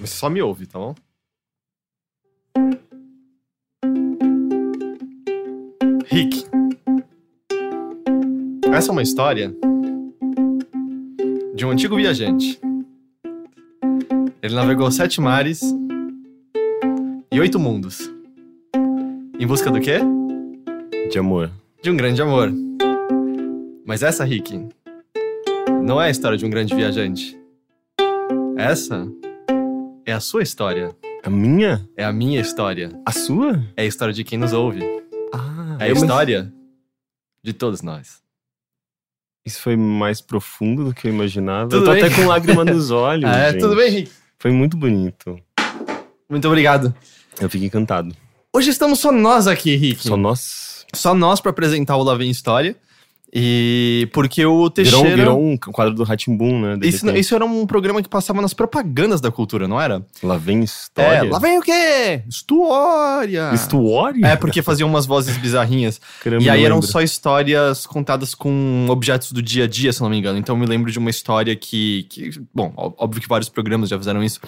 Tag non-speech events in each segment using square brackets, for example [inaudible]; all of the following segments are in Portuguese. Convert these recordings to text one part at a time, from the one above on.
Você só me ouve, tá bom? Rick. Essa é uma história de um antigo viajante. Ele navegou sete mares e oito mundos. Em busca do quê? De amor. De um grande amor. Mas essa, Rick, não é a história de um grande viajante. Essa é a sua história. A minha? É a minha história. A sua? É a história de quem nos ouve. Ah, É a história de todos nós. Isso foi mais profundo do que eu imaginava. Tudo eu tô bem? até com lágrima nos olhos. [laughs] é, gente. tudo bem, Rick? Foi muito bonito. Muito obrigado. Eu fiquei encantado. Hoje estamos só nós aqui, Rick. Só nós. Só nós pra apresentar o Lá Vem História. E porque o Virou, Teixeira... virou um quadro do Ratimbum, né? Isso, isso era um programa que passava nas propagandas da cultura, não era? Lá vem história. É, lá vem o quê? História! História? É, porque faziam umas vozes bizarrinhas. Caramba, E aí eram só histórias contadas com objetos do dia a dia, se não me engano. Então eu me lembro de uma história que. que bom, óbvio que vários programas já fizeram isso.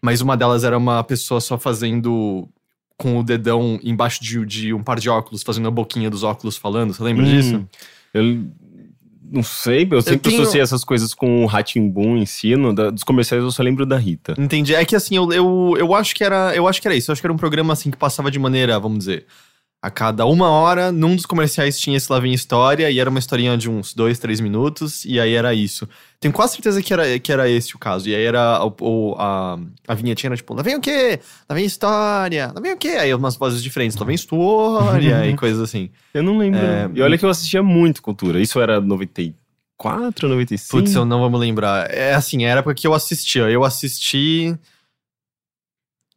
Mas uma delas era uma pessoa só fazendo. Com o dedão embaixo de, de um par de óculos, fazendo a boquinha dos óculos falando. Você lembra Hum, disso? Eu não sei, eu sempre tenho- associei essas coisas com o Ratimbum em si. no- da- dos comerciais eu só lembro da Rita. Entendi. É que assim, eu, eu, eu acho que era. Eu acho que era isso. Eu acho que era um programa assim que passava de maneira, vamos dizer. A cada uma hora, num dos comerciais tinha esse Lá Vem História, e era uma historinha de uns dois, três minutos, e aí era isso. Tenho quase certeza que era, que era esse o caso. E aí era o, o- a, a vinhetinha era tipo, lá vem o quê? Lá vem história, lá vem o quê? Aí umas vozes diferentes, lá vem história e [laughs] coisas assim. Eu não lembro. É, E olha que eu assistia muito cultura. Isso era 94, 95? Putz, eu não vou me lembrar. É assim, era porque eu assistia. Eu assisti.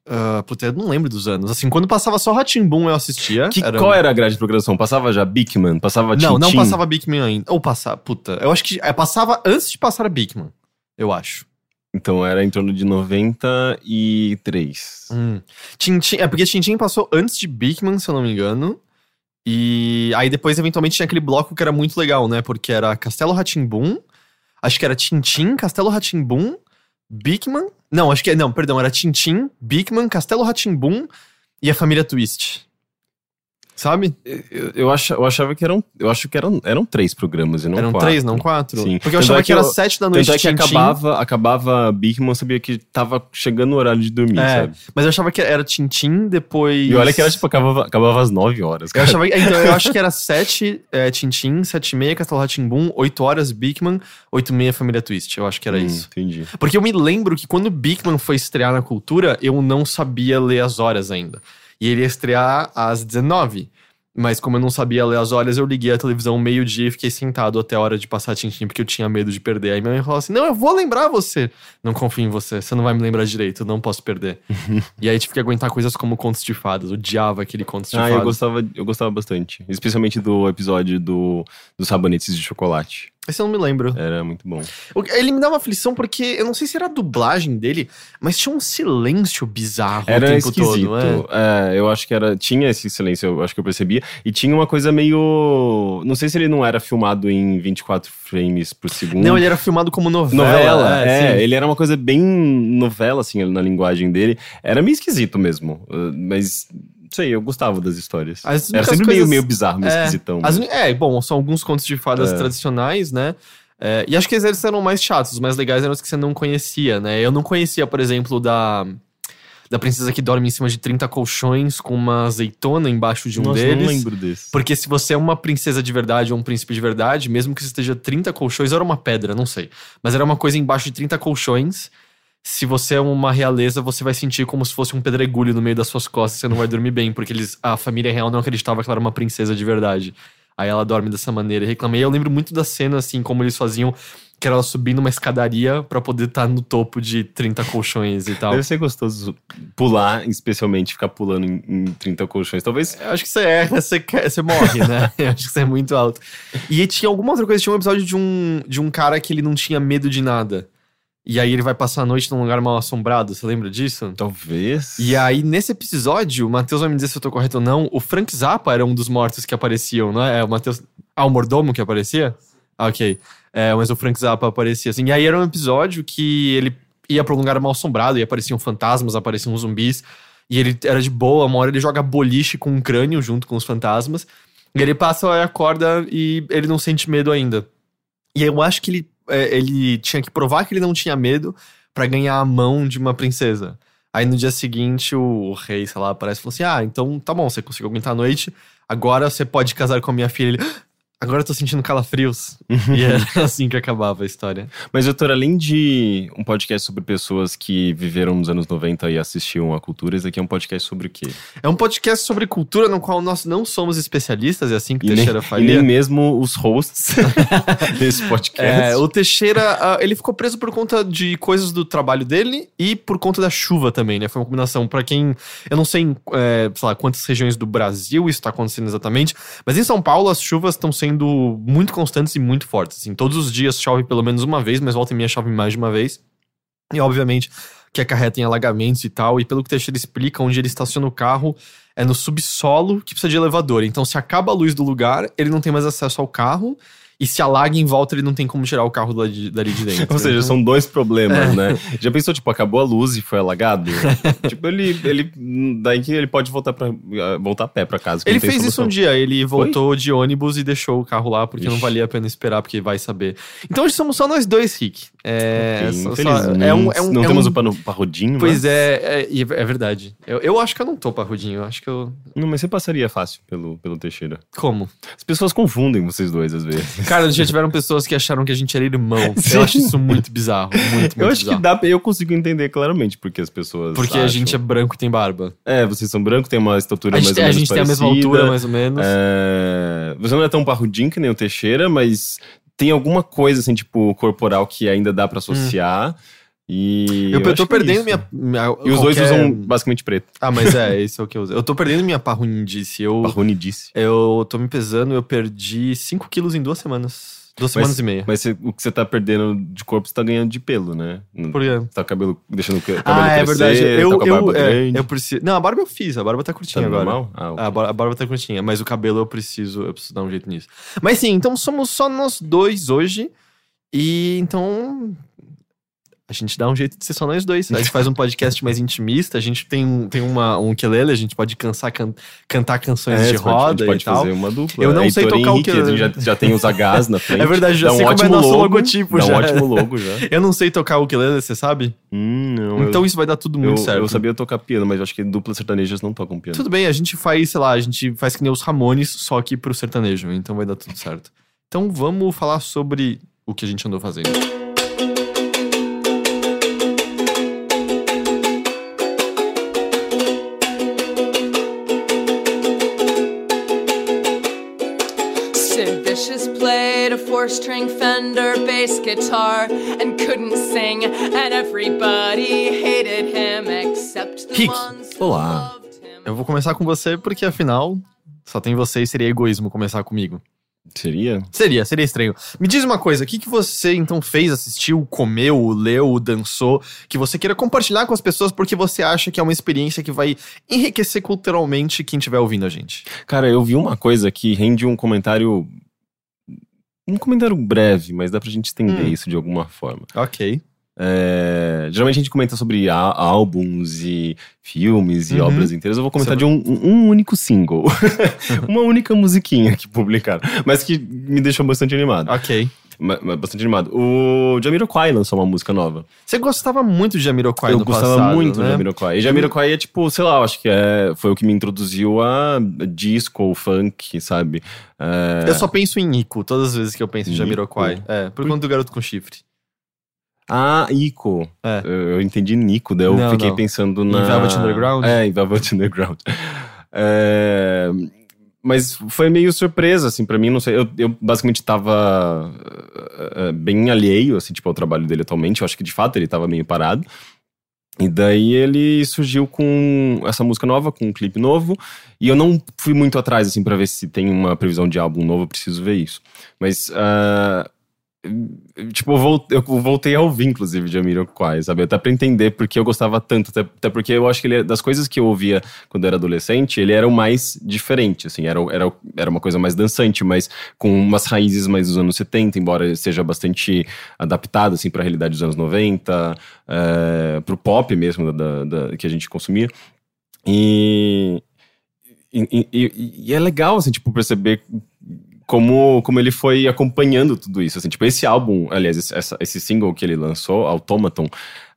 Uh, putz, eu não lembro dos anos. Assim, quando passava só Ratimbum, eu assistia. Que, Qual era a grade de programação? Passava já Bigman? Passava Não, não Tintin? passava Bigman ainda. Ou passava, puta. Eu acho que é, passava antes de passar a Bigman. Eu acho. Então era em torno de 93. Hum. Tintin, é porque Tintin passou antes de Bigman, se eu não me engano. E aí depois, eventualmente, tinha aquele bloco que era muito legal, né? Porque era Castelo Ratimbum. Acho que era Tintin, Castelo Ratimbum, Bigman. Não, acho que é. Não, perdão, era Tintin, Bigman, Castelo Ratimbum e a família Twist. Sabe? Eu, eu, acha- eu achava que eram. Eu acho que eram, eram três programas e não Eram quatro. três, não quatro? Sim. Porque eu achava é que, que era eu- sete da noite Tanto é que acabava, acabava Bigman, eu sabia que tava chegando o horário de dormir, É, sabe? mas eu achava que era Tintin, depois. E olha que era tipo, acabava, acabava às 9 horas. Eu Cara. achava, então, eu acho que era [laughs] 7 é, 7 e meia Castelo Ratimbum, 8 horas Bigman, 8 e meia Família Twist. Eu acho que era Hum, isso. Entendi. Porque eu me lembro que quando o Bigman foi estrear na cultura, eu não sabia ler as horas ainda. E ele ia estrear às 19. Mas como eu não sabia ler as horas, eu liguei a televisão meio-dia e fiquei sentado até a hora de passar Tintin, porque eu tinha medo de perder. Aí minha mãe falou assim: Não, eu vou lembrar você. Não confio em você, você não vai me lembrar direito, eu não posso perder. [laughs] e aí tive que aguentar coisas como Contos de Fadas. Odiava aquele Contos de Ah, Fadas. eu gostava, eu gostava bastante. Especialmente do episódio do, dos sabonetes de chocolate. Esse eu não me lembro. Era muito bom. Ele me dá uma aflição porque eu não sei se era a dublagem dele, mas tinha um silêncio bizarro Era o tempo esquisito. todo. É. É, eu acho que era. Tinha esse silêncio, eu acho que eu percebia. E tinha uma coisa meio. Não sei se ele não era filmado em 24 frames por segundo. Não, ele era filmado como novela. Novela, é, sim. ele era uma coisa bem novela, assim, na linguagem dele. Era meio esquisito mesmo, uh, mas, sei, eu gostava das histórias. As Era sempre meio, coisas- meio bizarro, meio é, esquisitão. As uni- é, bom, são alguns contos de fadas É. tradicionais, né? É, e acho que eles eram mais chatos, os mais legais eram os que você não conhecia, né? Eu não conhecia, por exemplo, da. Da princesa que dorme em cima de 30 colchões com uma azeitona embaixo de um Nossa, deles. não lembro desse. Porque se você é uma princesa de verdade ou um príncipe de verdade, mesmo que você esteja 30 colchões, era uma pedra, não sei. Mas era uma coisa embaixo de 30 colchões. Se você é uma realeza, você vai sentir como se fosse um pedregulho no meio das suas costas, você não vai dormir bem, porque eles, a família real não acreditava que ela era uma princesa de verdade. Aí ela dorme dessa maneira e reclama. E eu lembro muito da cena, assim, como eles faziam. que era ela subindo uma escadaria pra poder estar no topo de 30 colchões e tal. Deve ser gostoso pular, especialmente ficar pulando em, em 30 colchões. Talvez. Eu acho que você erra, você, quer- você morre, né? [laughs] Eu acho que você é muito alto. E tinha alguma outra coisa, tinha um episódio de um, de um cara que ele não tinha medo de nada. E aí ele vai passar a noite num lugar mal assombrado, você lembra disso? Talvez. E aí, nesse episódio, o Matheus vai me dizer se eu tô correto ou não, o Frank Zappa era um dos mortos que apareciam, não é? É o Matheus... Ah, o mordomo que aparecia? Ah, ok. É, mas o Frank Zappa aparecia assim. E aí era um episódio que ele ia pra um lugar mal assombrado e apareciam fantasmas, apareciam zumbis. E ele era de boa, uma hora ele joga boliche com um crânio junto com os fantasmas. E ele passa acorda e ele não sente medo ainda. E eu acho que ele, ele tinha que provar que ele não tinha medo pra ganhar a mão de uma princesa. Aí no dia seguinte o, o rei, sei lá, aparece e falou assim: Ah, então tá bom, você conseguiu aguentar a noite, agora você pode casar com a minha filha. Ele, "Ah, agora eu tô sentindo calafrios. [laughs] e era assim que acabava a história. Mas, doutor, além de um podcast sobre pessoas que viveram nos anos 90 e assistiam a cultura, esse aqui é um podcast sobre o quê? É um podcast sobre cultura no qual nós não somos especialistas, é assim que E nem, Teixeira e faria. nem mesmo os hosts [laughs] desse podcast. É, o Teixeira, ah, ele ficou preso por conta de coisas do trabalho dele e por conta da chuva também, né? Foi uma combinação. Pra quem. Eu não sei, em, é, sei lá, quantas regiões do Brasil isso tá acontecendo exatamente, mas em São Paulo as chuvas estão sendo muito constantes e muito fortes. Assim, todos os dias chove pelo menos uma vez, mas volta e meia chove mais de uma vez. E obviamente que acarreta em alagamentos e tal. E pelo que o Teixeira explica, onde ele estaciona o carro é no subsolo que precisa de elevador. Então, se acaba a luz do lugar, ele não tem mais acesso ao carro. E se alaga em volta, ele não tem como tirar o carro dali, dali de dentro. Ou seja, Então, são dois problemas, É. né? Já pensou, tipo, acabou a luz e foi alagado? [laughs] tipo, ele, ele. Daí que ele pode voltar, pra, eh, voltar a pé pra casa. Ele não fez isso um dia, ele voltou de ônibus e deixou o carro lá, porque não Ixi. valia a pena esperar, porque vai saber. Então hoje somos só nós dois, Rick. É, Ok, só- só- é um, é um, não é temos um- o pano parrudinho, Pois mas... é, é, e é verdade. Eu, eu acho que eu não tô parrudinho, eu acho que eu. Não, mas você passaria fácil pelo, pelo Teixeira. Como? As pessoas confundem vocês dois, às vezes. Cara, já tiveram pessoas que acharam que a gente era irmão. Sim. Eu acho isso muito bizarro. Muito, muito eu acho bizarro. que dá Eu consigo entender claramente porque as pessoas. Porque a acham. gente é branco e tem barba. É, vocês são brancos, tem uma estatura A mais ou a menos gente tem a mesma parecida. altura, mais ou menos. É, Você não é tão parrudinho que nem o Teixeira, mas tem alguma coisa, assim, tipo, corporal que ainda dá pra associar. E. eu, eu tô é perdendo isso. minha, minha- E os dois qualquer- usam basicamente preto. Ah, mas é, [laughs] esse é o que eu uso. Eu tô perdendo minha parruindice. Eu, Barrone disse. eu tô me pesando, eu perdi 5 quilos em duas semanas. Duas semanas e meia. Mas você- o que você tá perdendo de corpo, você tá ganhando de pelo, né? Por quê? Você tá cabelo, deixando o cabelo Ah, é crescer, verdade. Eu, tá eu, barba é, eu preciso. Não, a barba eu fiz, a barba tá Tá curtinha agora. normal? Ah, ok. A bar- a barba tá curtinha, mas o cabelo eu preciso, eu preciso dar um jeito nisso. Mas sim, então somos só nós dois hoje. E então. A gente dá um jeito de ser só nós dois. A gente faz um podcast mais intimista, a gente tem, um- tem uma, um ukulele, a gente pode cansar, can- cantar canções É, de pode- a roda gente pode e tal. fazer uma dupla. Eu não sei Heitor e tocar o Henrique, ukulele. Já, já tem os Hs na [laughs] frente. É verdade, já Dá um sei como é nosso logo, logotipo Dá já. um ótimo logo já. [laughs] Eu não sei tocar o ukulele, você sabe? Hum, não. Então eu, isso vai dar tudo eu, muito certo. eu sabia tocar piano, mas eu acho que duplas sertanejas não tocam piano. Tudo bem, a gente faz, sei lá, a gente faz que nem os Ramones, só que pro sertanejo, então vai dar tudo certo. Então vamos falar sobre o que a gente andou fazendo. A four string Fender bass guitar and couldn't sing, and everybody hated him except the ones who olá. loved him. Eu vou começar com você porque afinal só tem você e seria egoísmo começar comigo. Seria? Seria, seria estranho. Me diz uma coisa, o que, que você então fez, assistiu, comeu, leu, dançou, que você queira compartilhar com as pessoas porque você acha que é uma experiência que vai enriquecer culturalmente quem estiver ouvindo a gente? Cara, eu vi uma coisa que rende um comentário. Um comentário breve, mas dá pra gente entender Hum. isso de alguma forma. Ok. É, geralmente a gente comenta sobre álbuns e filmes e Uhum. obras inteiras. Eu vou comentar Você de um- um único single. [laughs] Uma única musiquinha que publicaram. Mas que me deixou bastante animado. Ok. Bastante animado. O Jamiroquai lançou uma música nova. Você gostava muito de Jamiroquai eu no gostava passado, muito né? de Jamiroquai. E Jamiroquai é tipo, sei lá, eu acho que é, foi o que me introduziu a disco ou funk, sabe? É, Eu só penso em Nico todas as vezes que eu penso em? Jamiroquai. É, por conta do garoto com chifre. Ah, Ico. É. Eu, eu entendi Nico, daí eu Não, fiquei não. pensando Em na... Velvet Underground? É, em Velvet [laughs] Underground. É, mas foi meio surpresa, assim, para mim, não sei. Eu, eu basicamente tava uh, bem alheio, assim, tipo, ao trabalho dele atualmente. Eu acho que de fato ele tava meio parado. E daí ele surgiu com essa música nova, com um clipe novo. E eu não fui muito atrás, assim, pra ver se tem uma previsão de álbum novo, eu preciso ver isso. Mas uh, Tipo, eu voltei a ouvir, inclusive, de Jamiroquai, sabe? Até pra entender porque eu gostava tanto. Até, até, porque eu acho que ele, das coisas que eu ouvia quando eu era adolescente, ele era o mais diferente, assim. Era, era, era uma coisa mais dançante, mas com umas raízes mais dos anos 70, embora seja bastante adaptado, assim, pra realidade dos anos 90, é, pro pop mesmo da, da, que a gente consumia. E, e, e, e é legal, assim, tipo, perceber como, como ele foi acompanhando tudo isso. Assim, tipo, esse álbum, aliás, esse, esse single que ele lançou, Automaton,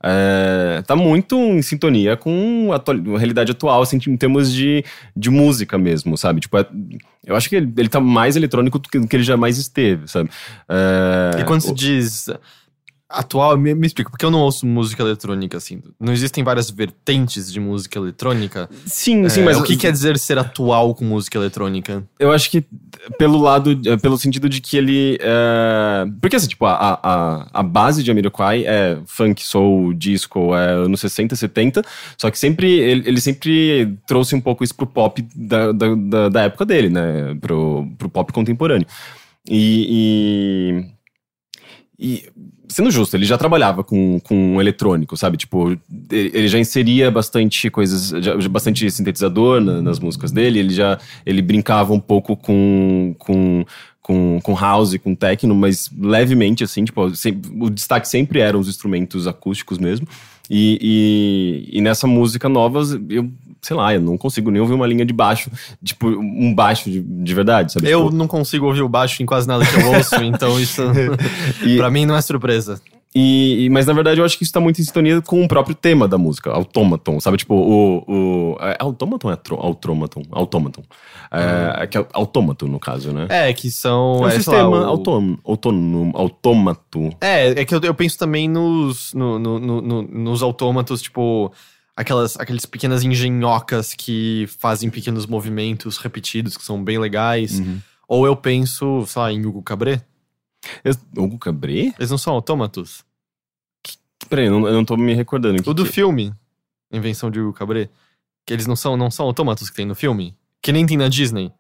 é, tá muito em sintonia com a, a, realidade atual, assim, em termos de, de música mesmo, sabe? Tipo, é, eu acho que ele, ele tá mais eletrônico do que, do que ele jamais esteve, sabe? É, e quando se diz atual, me, me explica, porque eu não ouço música eletrônica, assim. Não existem várias vertentes de música eletrônica? Sim, sim, é, mas. O que quer dizer ser atual com música eletrônica? Eu acho que pelo lado, é, pelo sentido de que ele. É... Porque assim, tipo, a, a, a base de Amiroquai é funk, soul, disco, é anos 60, 70, só que sempre, ele, ele sempre trouxe um pouco isso pro pop da, da, da, da época dele, né? Pro, pro pop contemporâneo. e, e... E sendo justo, ele já trabalhava com, com eletrônico, sabe? Tipo, ele já inseria bastante coisas, bastante sintetizador na, nas músicas dele, ele já ele brincava um pouco com, com, com, com house, com techno, mas levemente, assim, tipo, o destaque sempre eram os instrumentos acústicos mesmo. E, e, e nessa música nova, eu sei lá, eu não consigo nem ouvir uma linha de baixo, tipo, um baixo de, de verdade, sabe? Eu tipo... não consigo ouvir o baixo em quase nada que eu ouço, [laughs] então isso e... para mim não é surpresa. E, mas na verdade eu acho que isso tá muito em sintonia com o próprio tema da música, Automaton, sabe? Tipo, o. o é, Automaton é tro, Automaton? Automaton. É, é, que é Automaton, no caso, né? É, que são. É um é, sistema lá, o... autônomo, autônomo, autômato. É, é que eu, eu penso também nos, no, no, no, nos autômatos, tipo aquelas, aquelas pequenas engenhocas que fazem pequenos movimentos repetidos, que são bem legais. Uhum. Ou eu penso, sei lá, em Hugo Cabret. Hugo Cabret? Eles não são autômatos? Peraí, eu não, eu não tô me recordando. O do que... filme, Invenção de Hugo Cabret. Que eles não são, não são autômatos que tem no filme. Que nem tem na Disney.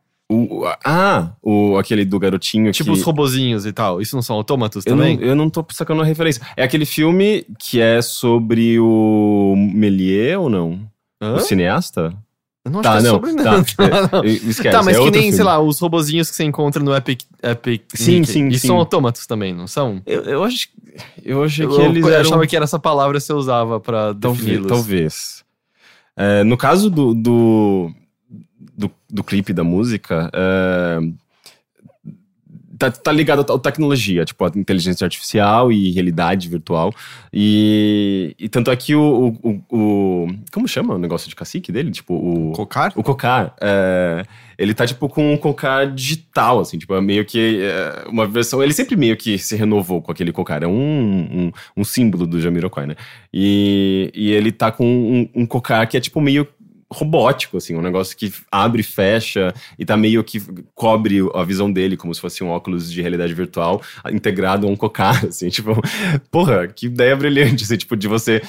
Ah, o, aquele do garotinho Tipo que... os robozinhos e tal. Isso não são autômatos eu também? Não, eu não tô sacando a referência. É aquele filme que é sobre o Melier ou não? Hã? O cineasta? Eu não acho tá, que é sobre tá. não. [laughs] É, esquece, [laughs] tá, mas é que nem, filme. sei lá, os robozinhos que você encontra no Epic. Epic sim, sim, E sim. são autômatos também, não são? Eu, eu acho eu achei que eu, eles eu eram... achava que era essa palavra que você usava pra defini-los. Talvez. É, no caso do, do do, do clipe, da música, é, tá, tá ligado à tecnologia, tipo, a inteligência artificial e realidade virtual. E, e tanto é que o, o, o, Como chama o negócio de cacique dele? Tipo, o. Cocar? O cocar. É, ele tá, tipo, com um cocar digital, assim, tipo, é meio que é, uma versão. Ele sempre meio que se renovou com aquele cocar. É um, um, um símbolo do Jamiroquai, né? E, e ele tá com um, um cocar que é, tipo, meio robótico, assim, um negócio que abre e fecha e tá meio que cobre a visão dele como se fosse um óculos de realidade virtual integrado a um cocar, [laughs] assim, tipo, porra, que ideia brilhante, assim, tipo, de você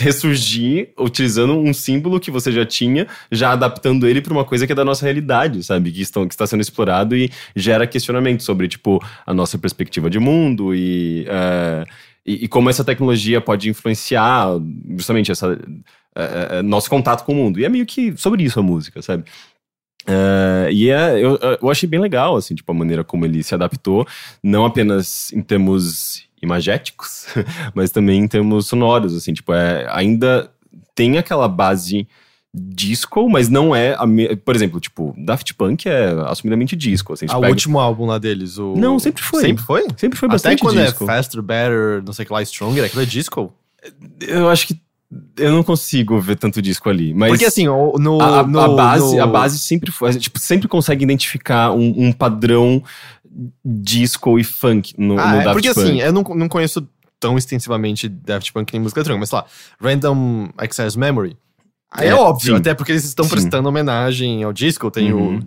ressurgir utilizando um símbolo que você já tinha, já adaptando ele para uma coisa que é da nossa realidade, sabe, que, estão, que está sendo explorado e gera questionamento sobre, tipo, a nossa perspectiva de mundo e, uh, e, e como essa tecnologia pode influenciar justamente essa nosso contato com o mundo. E é meio que sobre isso a música, sabe? Uh, e é, eu, eu achei bem legal, assim, tipo, a maneira como ele se adaptou, não apenas em termos imagéticos, [laughs] mas também em termos sonoros, assim, tipo, é, ainda tem aquela base disco, mas não é, a me... por exemplo, tipo, Daft Punk é assumidamente disco, assim. Ah, pega... o último álbum lá deles, o... Não, sempre foi. Sempre foi? Sempre foi bastante Até quando disco. é Faster, Better, não sei o que lá, Stronger, aquilo é disco? Eu acho que eu não consigo ver tanto disco ali. Mas Porque assim, no, a, no, a base, no... a base sempre foi. Tipo, sempre consegue identificar um, um padrão disco e funk no, ah, no é, Daft porque Punk. assim, eu não, não conheço tão extensivamente Daft Punk nem música eletrônica, mas sei lá, Random Access Memory. É, é óbvio, sim. até porque eles estão sim. prestando homenagem ao disco. Tem uhum. o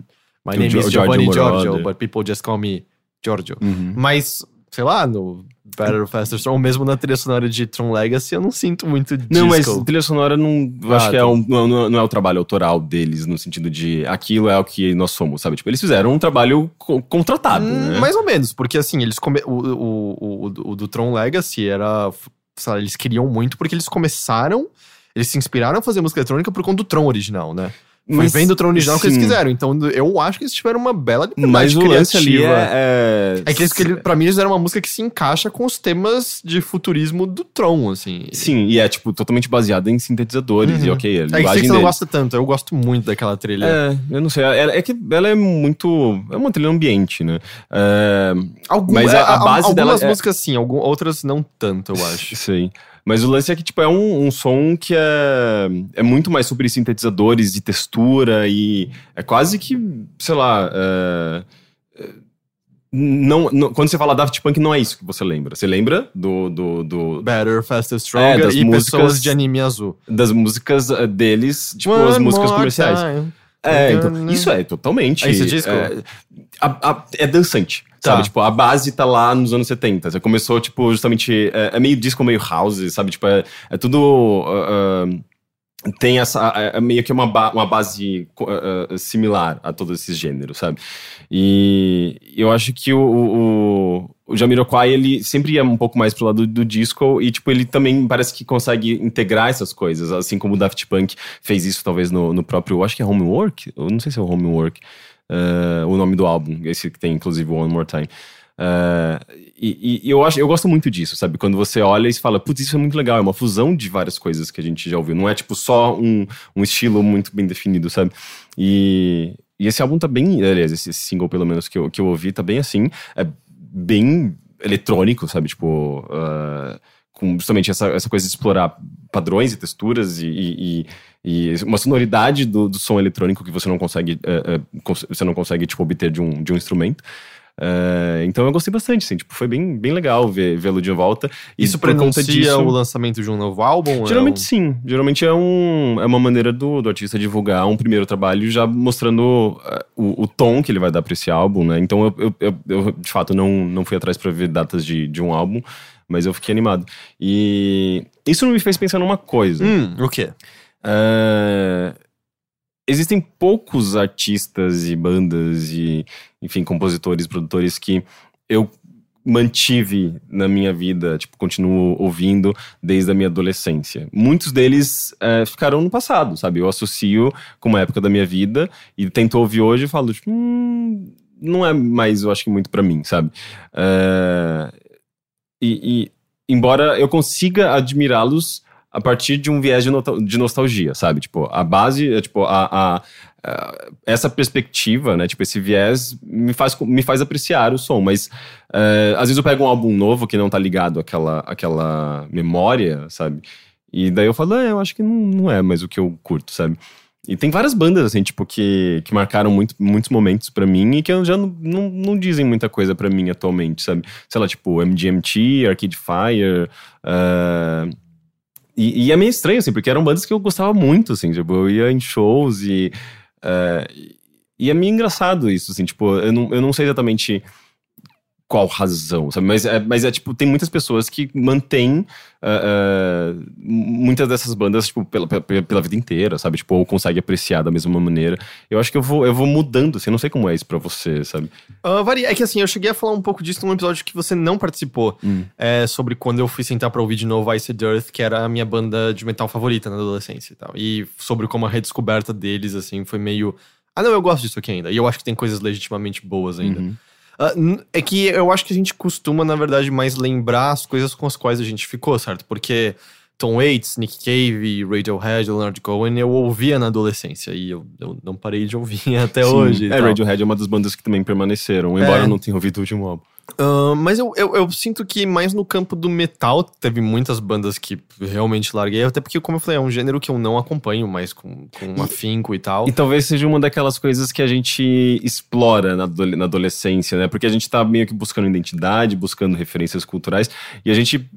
My O name Gio- is Giorgio Giovanni Moroder. Giorgio, but people just call me Giorgio. Uhum. Mas, sei lá, no Better, Faster, Strong, ou mesmo na trilha sonora de Tron Legacy, eu não sinto muito disco. Não, mas trilha sonora não. eu acho Ah, que é tá. um- não, não- é o trabalho autoral deles, no sentido de aquilo é o que nós somos, sabe? Tipo, eles fizeram um trabalho co- contratado, Hum, né? Mais ou menos, porque assim, eles come... o, o, o, o, do Tron Legacy era. lá, eles queriam muito porque eles começaram. Eles se inspiraram a fazer música eletrônica por conta do Tron original, né? Foi Mas, vendo o Tron original que eles sim. quiseram. Então eu acho que eles tiveram uma bela liberdade Mas o lance ali criativa. é. É que, eles, que pra mim eles fizeram uma música que se encaixa com os temas de futurismo do Tron, assim. Sim, e é, tipo, totalmente baseada em sintetizadores, Uhum. e ok, a É que você não gosta tanto, eu gosto muito daquela trilha. É, eu não sei. É, é que ela é muito. É uma trilha ambiente, né? É, Algum- mas é, a- a base dela algumas é- músicas sim, algum, outras não tanto, eu acho. Sei. Mas o lance é que, tipo, é um, um som que é, é muito mais sobre sintetizadores e textura e é quase que, sei lá. é, é, não, não- quando você fala Daft Punk, não é isso que você lembra. Você lembra do, do, do- Better, Faster, É, Stronger das e músicas- pessoas de anime azul. das músicas eh, deles, tipo, as One músicas more comerciais. time. É, então, isso é totalmente. É esse disco? É, a- a- é dançante. Tá. Sabe, tipo, a base tá lá nos anos 70. Você começou, tipo, justamente. É, é meio disco, meio house, sabe? Tipo, é, é tudo. ah, ah, tem essa. É, é meio que uma, ba- uma base ah, similar a todos esses gêneros, sabe? E eu acho que o, o, o Jamiroquai, ele sempre ia um pouco mais pro lado do disco e, tipo, ele também parece que consegue integrar essas coisas, assim como o Daft Punk fez isso, talvez, no, no próprio, acho que é Homework, eu não sei se é o Homework, eh, o nome do álbum, esse que tem, inclusive, One More Time. Eh, e, e eu acho, eu gosto muito disso, sabe? Quando você olha e fala, putz, isso é muito legal, é uma fusão de várias coisas que a gente já ouviu. Não é tipo só um, um estilo muito bem definido, sabe? E, e esse álbum tá bem, aliás, esse single pelo menos que eu, que eu ouvi tá bem assim, é bem eletrônico, sabe? Tipo, ah, com justamente essa, essa coisa de explorar padrões e texturas e, e, e- uma sonoridade do, do som eletrônico que você não consegue, eh, cons- você não consegue tipo, obter de um, de um instrumento. Eh, então eu gostei bastante, assim, tipo, foi bem, bem legal ver- vê-lo de volta. E Isso por conta o lançamento de um novo álbum? Geralmente é um... sim. Geralmente é, um, é uma maneira do, do artista divulgar um primeiro trabalho já mostrando eh, o, o tom que ele vai dar pra esse álbum, né? Então eu, eu, eu- eu, de fato, não, não fui atrás pra ver datas de, de um álbum, mas eu fiquei animado. E isso me fez pensar numa coisa. Hum, o quê? É, existem poucos artistas e bandas e, enfim, compositores, produtores que eu mantive na minha vida, tipo, continuo ouvindo desde a minha adolescência. Muitos deles é, ficaram no passado, sabe? Eu associo com uma época da minha vida e tento ouvir hoje e falo, tipo, hum, não é mais, eu acho que muito pra mim, sabe? É, e, e embora eu consiga admirá-los a partir de um viés de, nota- de nostalgia, sabe? Tipo, a base, é, tipo, a, a- a- essa perspectiva, né? Tipo, esse viés me faz, me faz apreciar o som, mas é, às vezes eu pego um álbum novo que não tá ligado àquela, àquela memória, sabe? E daí eu falo, é, eu acho que não, não é mais o que eu curto, sabe? E tem várias bandas, assim, tipo, que, que marcaram muito, muitos momentos pra mim e que já não, não, não dizem muita coisa pra mim atualmente, sabe? Sei lá, tipo, MGMT, Arcade Fire. ah, e, e é meio estranho, assim, porque eram bandas que eu gostava muito, assim, tipo, eu ia em shows e. ah, e é meio engraçado isso, assim, tipo, eu não, eu não sei exatamente qual razão, sabe? Mas é, mas é tipo, tem muitas pessoas que mantêm ah, ah, muitas dessas bandas, tipo, pela, pela, pela vida inteira, sabe? Tipo, ou consegue apreciar da mesma maneira. Eu acho que eu vou, eu vou mudando, assim, eu não sei como é isso pra você, sabe? Ah, varia. É que assim, eu cheguei a falar um pouco disso num episódio que você não participou. Hum. É, sobre quando eu fui sentar pra ouvir de novo Ice Earth, que era a minha banda de metal favorita na adolescência e tal. E sobre como a redescoberta deles, assim, foi meio. Ah, não, eu gosto disso aqui ainda. E eu acho que tem coisas legitimamente boas ainda. Uhum. N- é que eu acho que a gente costuma, na verdade, mais lembrar as coisas com as quais a gente ficou, certo? Porque Tom Waits, Nick Cave, Radiohead, Leonard Cohen, eu ouvia na adolescência. E eu, eu não parei de ouvir [laughs] até Sim. hoje. É. Radiohead é uma das bandas que também permaneceram, embora É. eu não tenha ouvido o último álbum. Ah, mas eu, eu, eu sinto que mais no campo do metal teve muitas bandas que realmente larguei, até porque, como eu falei, é um gênero que eu não acompanho mais com, com afinco e tal. E talvez seja uma daquelas coisas que a gente explora na, na adolescência, né? Porque a gente tá meio que buscando identidade, buscando referências culturais, e a gente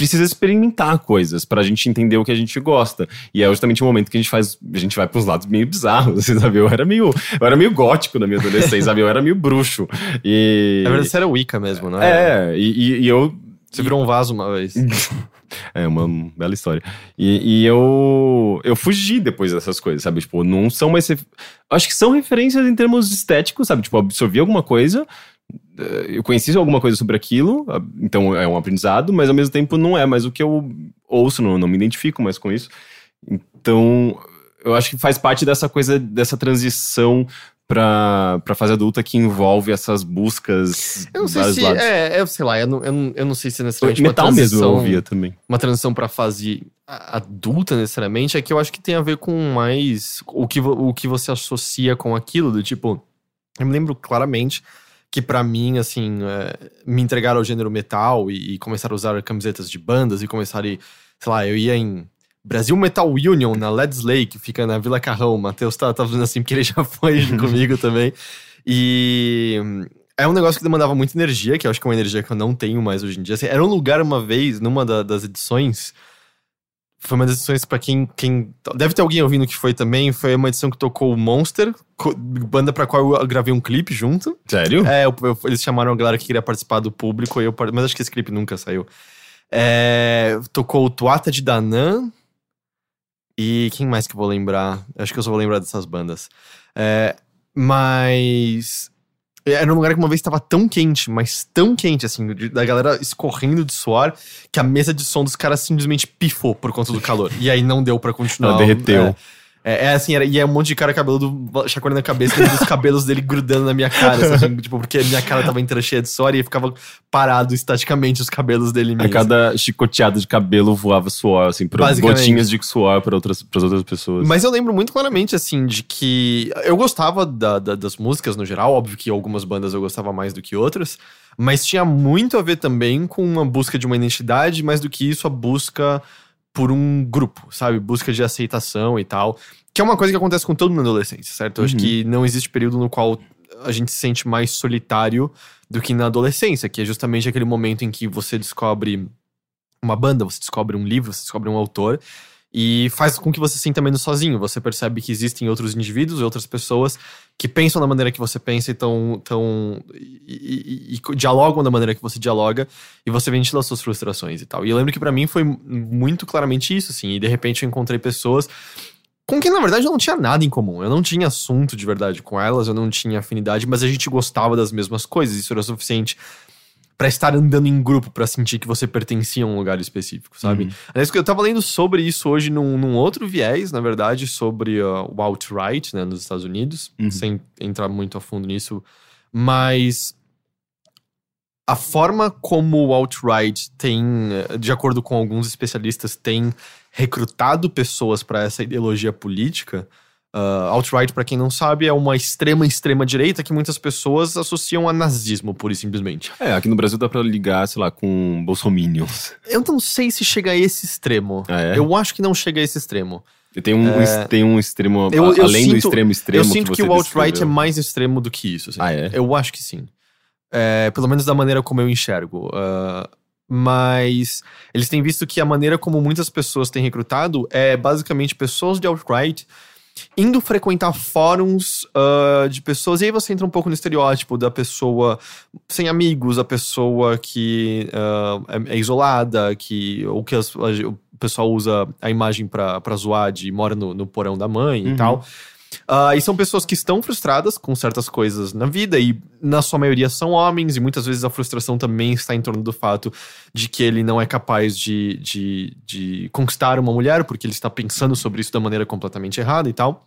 precisa experimentar coisas pra gente entender o que a gente gosta. E é justamente o momento que a gente faz, a gente vai pros lados meio bizarros, [laughs] sabe? Eu era meio, eu era meio gótico na minha adolescência, sabe? Eu era meio bruxo. E Na verdade, você era Wicca mesmo, não é? é, e, e- e eu Você virou um vaso uma vez. [laughs] é uma bela história. E, e eu eu fugi depois dessas coisas, sabe? Tipo, não são mais acho que são referências em termos estéticos, sabe? Tipo, absorvi alguma coisa, eu conheci alguma coisa sobre aquilo, então é um aprendizado, mas ao mesmo tempo não é mais o que eu ouço, não, não me identifico mais com isso. Então, eu acho que faz parte dessa coisa, dessa transição pra, pra fase adulta que envolve essas buscas. Eu não sei se. lados. É, eu sei lá, eu não, eu não, eu não sei se é necessariamente Metal uma mesmo eu transição, ouvia também. uma transição pra fase adulta necessariamente, é que eu acho que tem a ver com mais o que, o que você associa com aquilo, do tipo. Eu me lembro claramente que pra mim, assim, é, me entregaram ao gênero metal e, e começaram a usar camisetas de bandas e começaram a ir, sei lá, eu ia em Brasil Metal Union, na Leds Lake, que fica na Vila Carrão. O Matheus tá, tá fazendo assim porque ele já [laughs] foi [laughs] comigo também. E é um negócio que demandava muita energia, que eu acho que é uma energia que eu não tenho mais hoje em dia. Assim, era um lugar uma vez, numa da- das edições. Foi uma das edições pra quem, quem. Deve ter alguém ouvindo que foi também. Foi uma edição que tocou o Monster, banda pra qual eu gravei um clipe junto. Sério? É, eu- eu- eles chamaram a galera que queria participar do público, eu, mas acho que esse clipe nunca saiu. É, tocou o Tuata de Danan. E quem mais que eu vou lembrar? Acho que eu só vou lembrar dessas bandas. É, mas. Era um lugar que uma vez estava tão quente, mas tão quente, assim, da galera escorrendo de suor, que a mesa de som dos caras simplesmente pifou por conta do calor. e aí não deu pra continuar. Ela derreteu. É, é, é assim, era, e é um monte de cara cabeludo chacoalhando a cabeça, e os cabelos dele grudando na minha cara, assim, [laughs] tipo, porque a minha cara tava inteira cheia de suor e ficava parado estaticamente os cabelos dele mim. A cada chicoteada de cabelo voava suor, assim, pra gotinhas de suor para outras, pras outras pessoas. Mas eu lembro muito claramente, assim, de que eu gostava da- da- das músicas no geral, óbvio que algumas bandas eu gostava mais do que outras, mas tinha muito a ver também com uma busca de uma identidade, mais do que isso, a busca por um grupo, sabe? Busca de aceitação e tal. Que é uma coisa que acontece com todo mundo na adolescência, certo? Eu acho Uhum. que não existe período no qual a gente se sente mais solitário do que na adolescência, que é justamente aquele momento em que você descobre uma banda, você descobre um livro, você descobre um autor, e faz com que você se sinta menos sozinho. Você percebe que existem outros indivíduos e outras pessoas que pensam da maneira que você pensa e, tão, tão, e, e- e dialogam da maneira que você dialoga, e você ventila suas frustrações e tal. E eu lembro que pra mim foi muito claramente isso, assim, e de repente eu encontrei pessoas com quem, na verdade, eu não tinha nada em comum. Eu não tinha assunto de verdade com elas, eu não tinha afinidade, mas a gente gostava das mesmas coisas. Isso era suficiente pra estar andando em grupo, pra sentir que você pertencia a um lugar específico, sabe? Uhum. Aliás, eu tava lendo sobre isso hoje num, num outro viés, na verdade, sobre uh, o alt-right, né, nos Estados Unidos, Uhum. sem entrar muito a fundo nisso, mas a forma como o alt-right tem, de acordo com alguns especialistas, tem recrutado pessoas para essa ideologia política. Uh, alt-right, para quem não sabe, é uma extrema, extrema direita que muitas pessoas associam a nazismo, pura e simplesmente. É, aqui no Brasil dá pra ligar, sei lá, com bolsominions. Eu não sei se chega a esse extremo. Ah, é? Eu acho que não chega a esse extremo. E Tem um, É. tem um extremo, Eu- eu além do sinto- extremo extremo eu sinto que, você o alt-right é mais extremo do que isso. assim. Ah, é? Eu acho que sim. É, pelo menos da maneira como eu enxergo. Ah, mas eles têm visto que a maneira como muitas pessoas têm recrutado é basicamente pessoas de alt-right indo frequentar fóruns ah, de pessoas. E aí você entra um pouco no estereótipo da pessoa sem amigos, a pessoa que ah, é, é isolada, que, ou que as- o pessoal usa a imagem pra zoar de mora no, no porão da mãe e Uhum. tal. Ah, e são pessoas que estão frustradas com certas coisas na vida, e na sua maioria são homens, e muitas vezes a frustração também está em torno do fato de que ele não é capaz de, de, de conquistar uma mulher, porque ele está pensando sobre isso da maneira completamente errada e tal.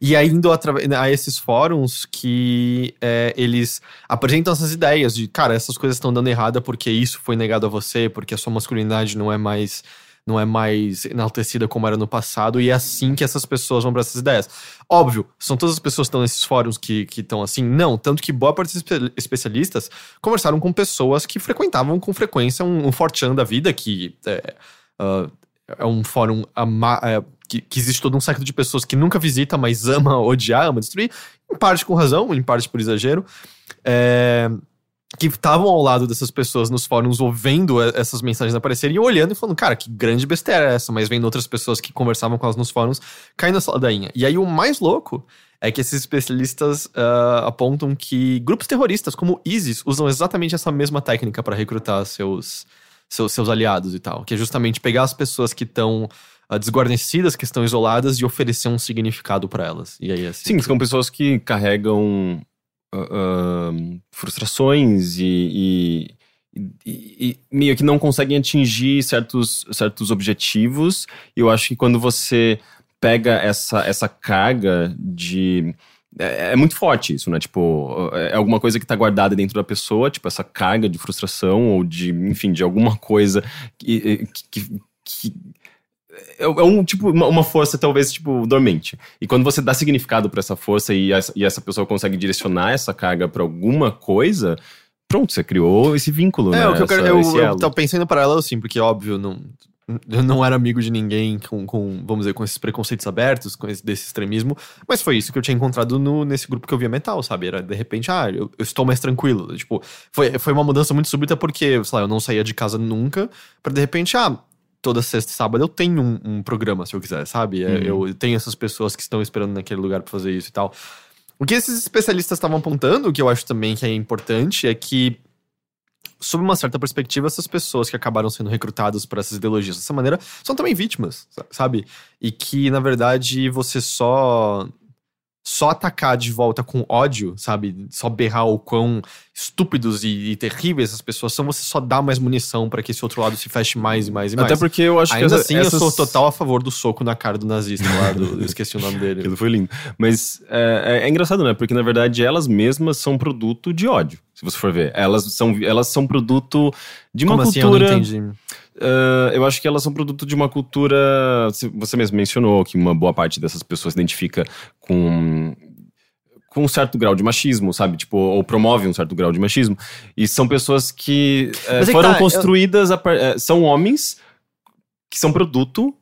E aí, indo a esses fóruns que é, eles apresentam essas ideias de, cara, essas coisas estão dando errada porque isso foi negado a você, porque a sua masculinidade não é mais não é mais enaltecida como era no passado, e é assim que essas pessoas vão para essas ideias. Óbvio, são todas as pessoas que estão nesses fóruns que estão assim? Não, tanto que boa parte dos espe- especialistas conversaram com pessoas que frequentavam com frequência um, um Fortran da vida, que é, ah, é um fórum ama- é, que, que existe todo um século de pessoas que nunca visita, mas ama odiar, ama destruir, em parte com razão, em parte por exagero. É, que estavam ao lado dessas pessoas nos fóruns ouvindo e- essas mensagens aparecerem e olhando e falando, cara, que grande besteira é essa? Mas vendo outras pessoas que conversavam com elas nos fóruns caindo nessa ladainha. E aí o mais louco é que esses especialistas ah, apontam que grupos terroristas como ISIS usam exatamente essa mesma técnica para recrutar seus, seus, seus aliados e tal. Que é justamente pegar as pessoas que estão ah, desguarnecidas, que estão isoladas e oferecer um significado para elas. E aí assim. Sim, são pessoas que carregam ah, frustrações e, e- e- e meio que não conseguem atingir certos, certos objetivos. E eu acho que quando você pega essa, essa carga de. É, é muito forte isso, né? Tipo, é alguma coisa que tá guardada dentro da pessoa, tipo, essa carga de frustração ou de, enfim, de alguma coisa que- que- que é, é um tipo uma, força talvez tipo dormente. E quando você dá significado pra essa força e essa, e essa pessoa consegue direcionar essa carga pra alguma coisa, pronto, você criou esse vínculo, É, né? o que eu quero. Essa- Eu, eu pensando em paralelo, assim, porque, óbvio, não, eu não era amigo de ninguém com, com, vamos dizer, com esses preconceitos abertos, com esse, desse extremismo, mas foi isso que eu tinha encontrado no, nesse grupo que eu via metal, sabe? Era, de repente, ah, eu, eu estou mais tranquilo. Tipo, foi, foi uma mudança muito súbita porque, sei lá, eu não saía de casa nunca, pra de repente, ah. Toda sexta e sábado eu tenho um, um programa, se eu quiser, sabe? É, Uhum. Eu tenho essas pessoas que estão esperando naquele lugar pra fazer isso e tal. O que esses especialistas estavam apontando, que eu acho também que é importante, é que sob uma certa perspectiva, essas pessoas que acabaram sendo recrutadas por essas ideologias dessa maneira são também vítimas, sa- sabe? E que, na verdade, você só. Só atacar de volta com ódio, sabe? Só berrar o quão estúpidos e, e terríveis essas pessoas são, você só dá mais munição pra que esse outro lado se feche mais e mais e mais. Até porque eu acho Ainda que essa- assim, essas... eu sou total a favor do soco na cara do nazista lá, do, eu esqueci o nome dele. [laughs] Aquilo foi lindo. Mas é, é- é engraçado, né? Porque na verdade elas mesmas são produto de ódio. Se você for ver, elas são, elas são produto de uma Como assim? cultura. Eu não entendi. Ah, eu acho que elas são produto de uma cultura. Você mesmo mencionou que uma boa parte dessas pessoas se identifica com com um certo grau de machismo, sabe? Tipo, ou promove um certo grau de machismo. E são pessoas que eh, é foram tá, eu- construídas. a par- eh, são homens que são produto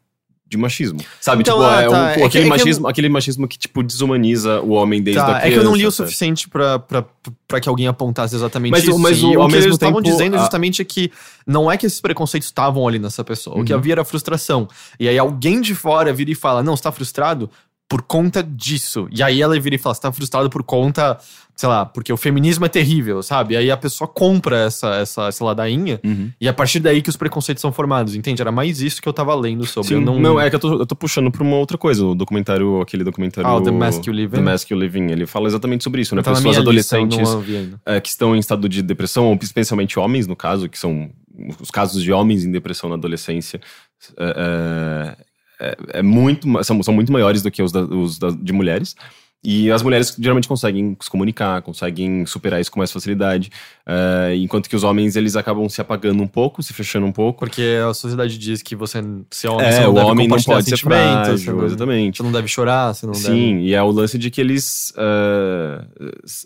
de machismo. Sabe? Então, tipo, ah, é um- tá. É que- aquele, é que eu- machismo, aquele machismo que, tipo, desumaniza o homem desde a Tá, criança. é que eu não li o suficiente pra, pra, pra que alguém apontasse exatamente Mas o- isso. mas E o- ao que mesmo eles estavam dizendo a- justamente é que não é que esses preconceitos estavam ali nessa pessoa. O que Uhum. havia era frustração. E aí alguém de fora vira e fala: Não, você tá frustrado por conta disso. E aí ela vira e fala: Você tá frustrado por conta, sei lá, porque o feminismo é terrível, sabe? Aí a pessoa compra essa, essa, essa ladainha. Uhum. E a partir daí que os preconceitos são formados, entende? Era mais isso que eu tava lendo sobre. Sim, não... não, é que eu tô, eu tô puxando pra uma outra coisa. O documentário, aquele documentário. Ah, The Mask You Live The In? Mask You Live In. Ele fala exatamente sobre isso, né? tá Pessoas eu adolescentes é, que estão em estado de depressão, ou especialmente homens, no caso, que são os casos de homens em depressão na adolescência. É, é, é muito, ma- são, são muito maiores do que os, da- os da- de mulheres. E as mulheres geralmente conseguem se comunicar, conseguem superar isso com mais facilidade. é, enquanto que os homens, eles acabam se apagando um pouco, se fechando um pouco. Porque a sociedade diz que você, se é homem, você É, não o deve homem não pode ser você frágil, não- exatamente. Você não deve chorar, você não deve. Sim, e é o lance de que eles. ah,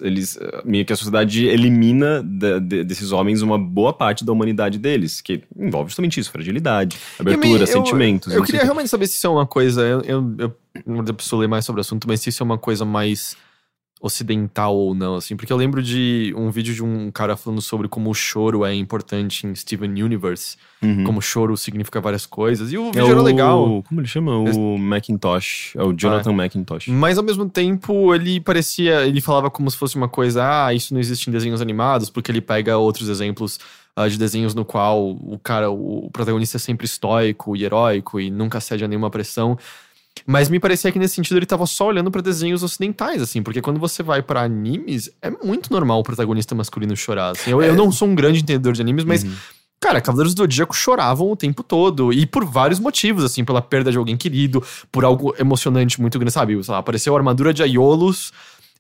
eles ah, meio que a sociedade elimina da- de- desses homens uma boa parte da humanidade deles, que envolve justamente isso: fragilidade, abertura, Eu- sentimentos. Eu, sei queria realmente saber se isso é uma coisa. Eu, eu, eu não preciso ler mais sobre o assunto, mas se isso é uma coisa mais ocidental ou não, assim. Porque eu lembro de um vídeo de um cara falando sobre como o choro é importante em Steven Universe, Uhum. como o choro significa várias coisas. E o É vídeo era o- legal. Como ele chama? O Macintosh. É o Jonathan Macintosh. Mas ao mesmo tempo, ele parecia. Ele falava como se fosse uma coisa, ah, isso não existe em desenhos animados, porque ele pega outros exemplos ah, de desenhos no qual o cara, o protagonista é sempre estoico e heróico e nunca cede a nenhuma pressão. Mas me parecia que nesse sentido ele tava só olhando pra desenhos ocidentais, assim, porque quando você vai pra animes, é muito normal o protagonista masculino chorar. Assim. Eu, eu não sou um grande entendedor de animes, mas Uhum. Cara, Cavaleiros do Zodíaco choravam o tempo todo. E por vários motivos, assim, pela perda de alguém querido, por algo emocionante muito grande, sabe? Sei lá, apareceu a armadura de Aiolos,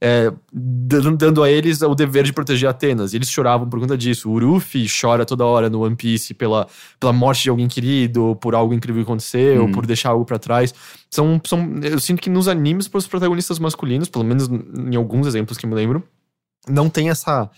é, dando a eles o dever de proteger Atenas. E eles choravam por conta disso. O Ruffy chora toda hora no One Piece pela, pela morte de alguém querido, por algo incrível que aconteceu, Uhum. por deixar algo pra trás. São, são, eu sinto que nos animes, pros protagonistas masculinos, pelo menos em alguns exemplos que eu me lembro, não tem essa.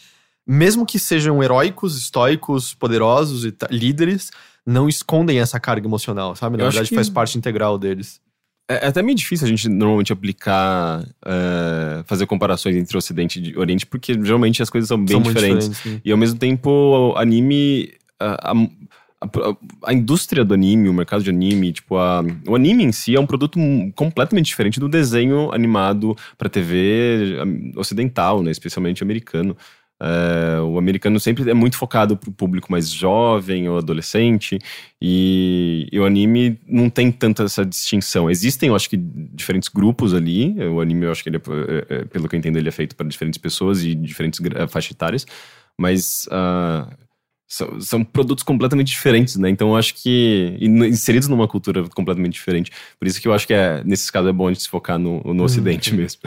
Mesmo que sejam heróicos, estoicos, poderosos e líderes, não escondem essa carga emocional, sabe? Na Eu verdade, que- faz parte integral deles. É, é até meio difícil a gente normalmente aplicar, é, fazer comparações entre Ocidente e Oriente, porque geralmente as coisas são bem São diferentes. diferentes. E ao mesmo tempo, o anime. A, a- a- a indústria do anime, o mercado de anime, tipo, o anime em si é um produto completamente diferente do desenho animado pra TV am- ocidental, né? Especialmente americano. É, o americano sempre é muito focado pro público mais jovem ou adolescente, e, e o anime não tem tanta essa distinção. Existem, eu acho que, diferentes grupos ali. O anime, eu acho que ele é, é, é, pelo que eu entendo, ele é feito para diferentes pessoas e diferentes faixas etárias, mas ah, são, são produtos completamente diferentes, né? Então eu acho que. inseridos numa cultura completamente diferente. Por isso que eu acho que é, nesses casos é bom a gente se focar no, no Ocidente [laughs] mesmo.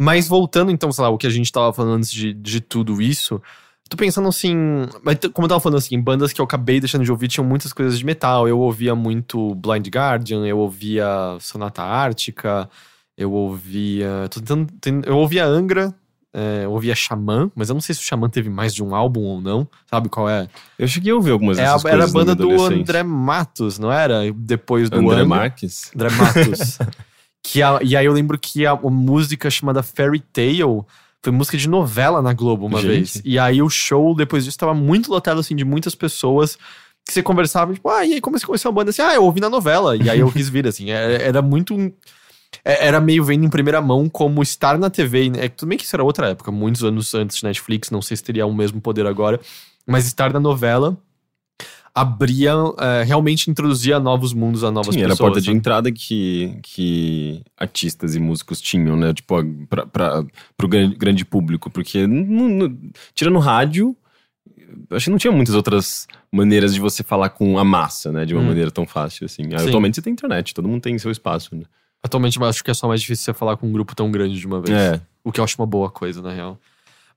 Mas voltando, então, sei lá, o que a gente tava falando antes de, de tudo isso, tô pensando assim. mas Como eu tava falando assim, bandas que eu acabei deixando de ouvir tinham muitas coisas de metal. Eu ouvia muito Blind Guardian, eu ouvia Sonata Ártica, eu ouvia. Tô tentando, ten- eu ouvia Angra. é, eu ouvia Xamã, mas eu não sei se o Xamã teve mais de um álbum ou não. Sabe qual é? Eu cheguei a ouvir algumas É dessas era a banda do. André Matos, não era? Depois do André Angra. Marques? André Matos. [laughs] que a- e aí eu lembro que a, a música chamada Fairy Tale foi música de novela na Globo uma Gente. vez. E aí o show, depois disso, tava muito lotado, assim, de muitas pessoas que você conversava, tipo, ah, e aí como é que começou a banda? Assim, ah, eu ouvi na novela. E aí eu quis vir, assim, era, era muito... é- Era meio vendo em primeira mão como estar na TV. né? É, tudo bem que isso era outra época, muitos anos antes de Netflix, não sei se teria o mesmo poder agora, mas estar na novela abria, é, realmente introduzia novos mundos a novas Sim, pessoas. era a porta de sabe? entrada que, que artistas e músicos tinham, né? Tipo, a- pra, pra, pro gran- grande público. Porque, não- não- tirando rádio, acho que não tinha muitas outras maneiras de você falar com a massa, né? De uma Hum. maneira tão fácil, assim. Sim. Atualmente você tem internet, todo mundo tem seu espaço, né? Atualmente eu acho que é só mais difícil você falar com um grupo tão grande de uma vez. É. O que eu acho uma boa coisa, na real.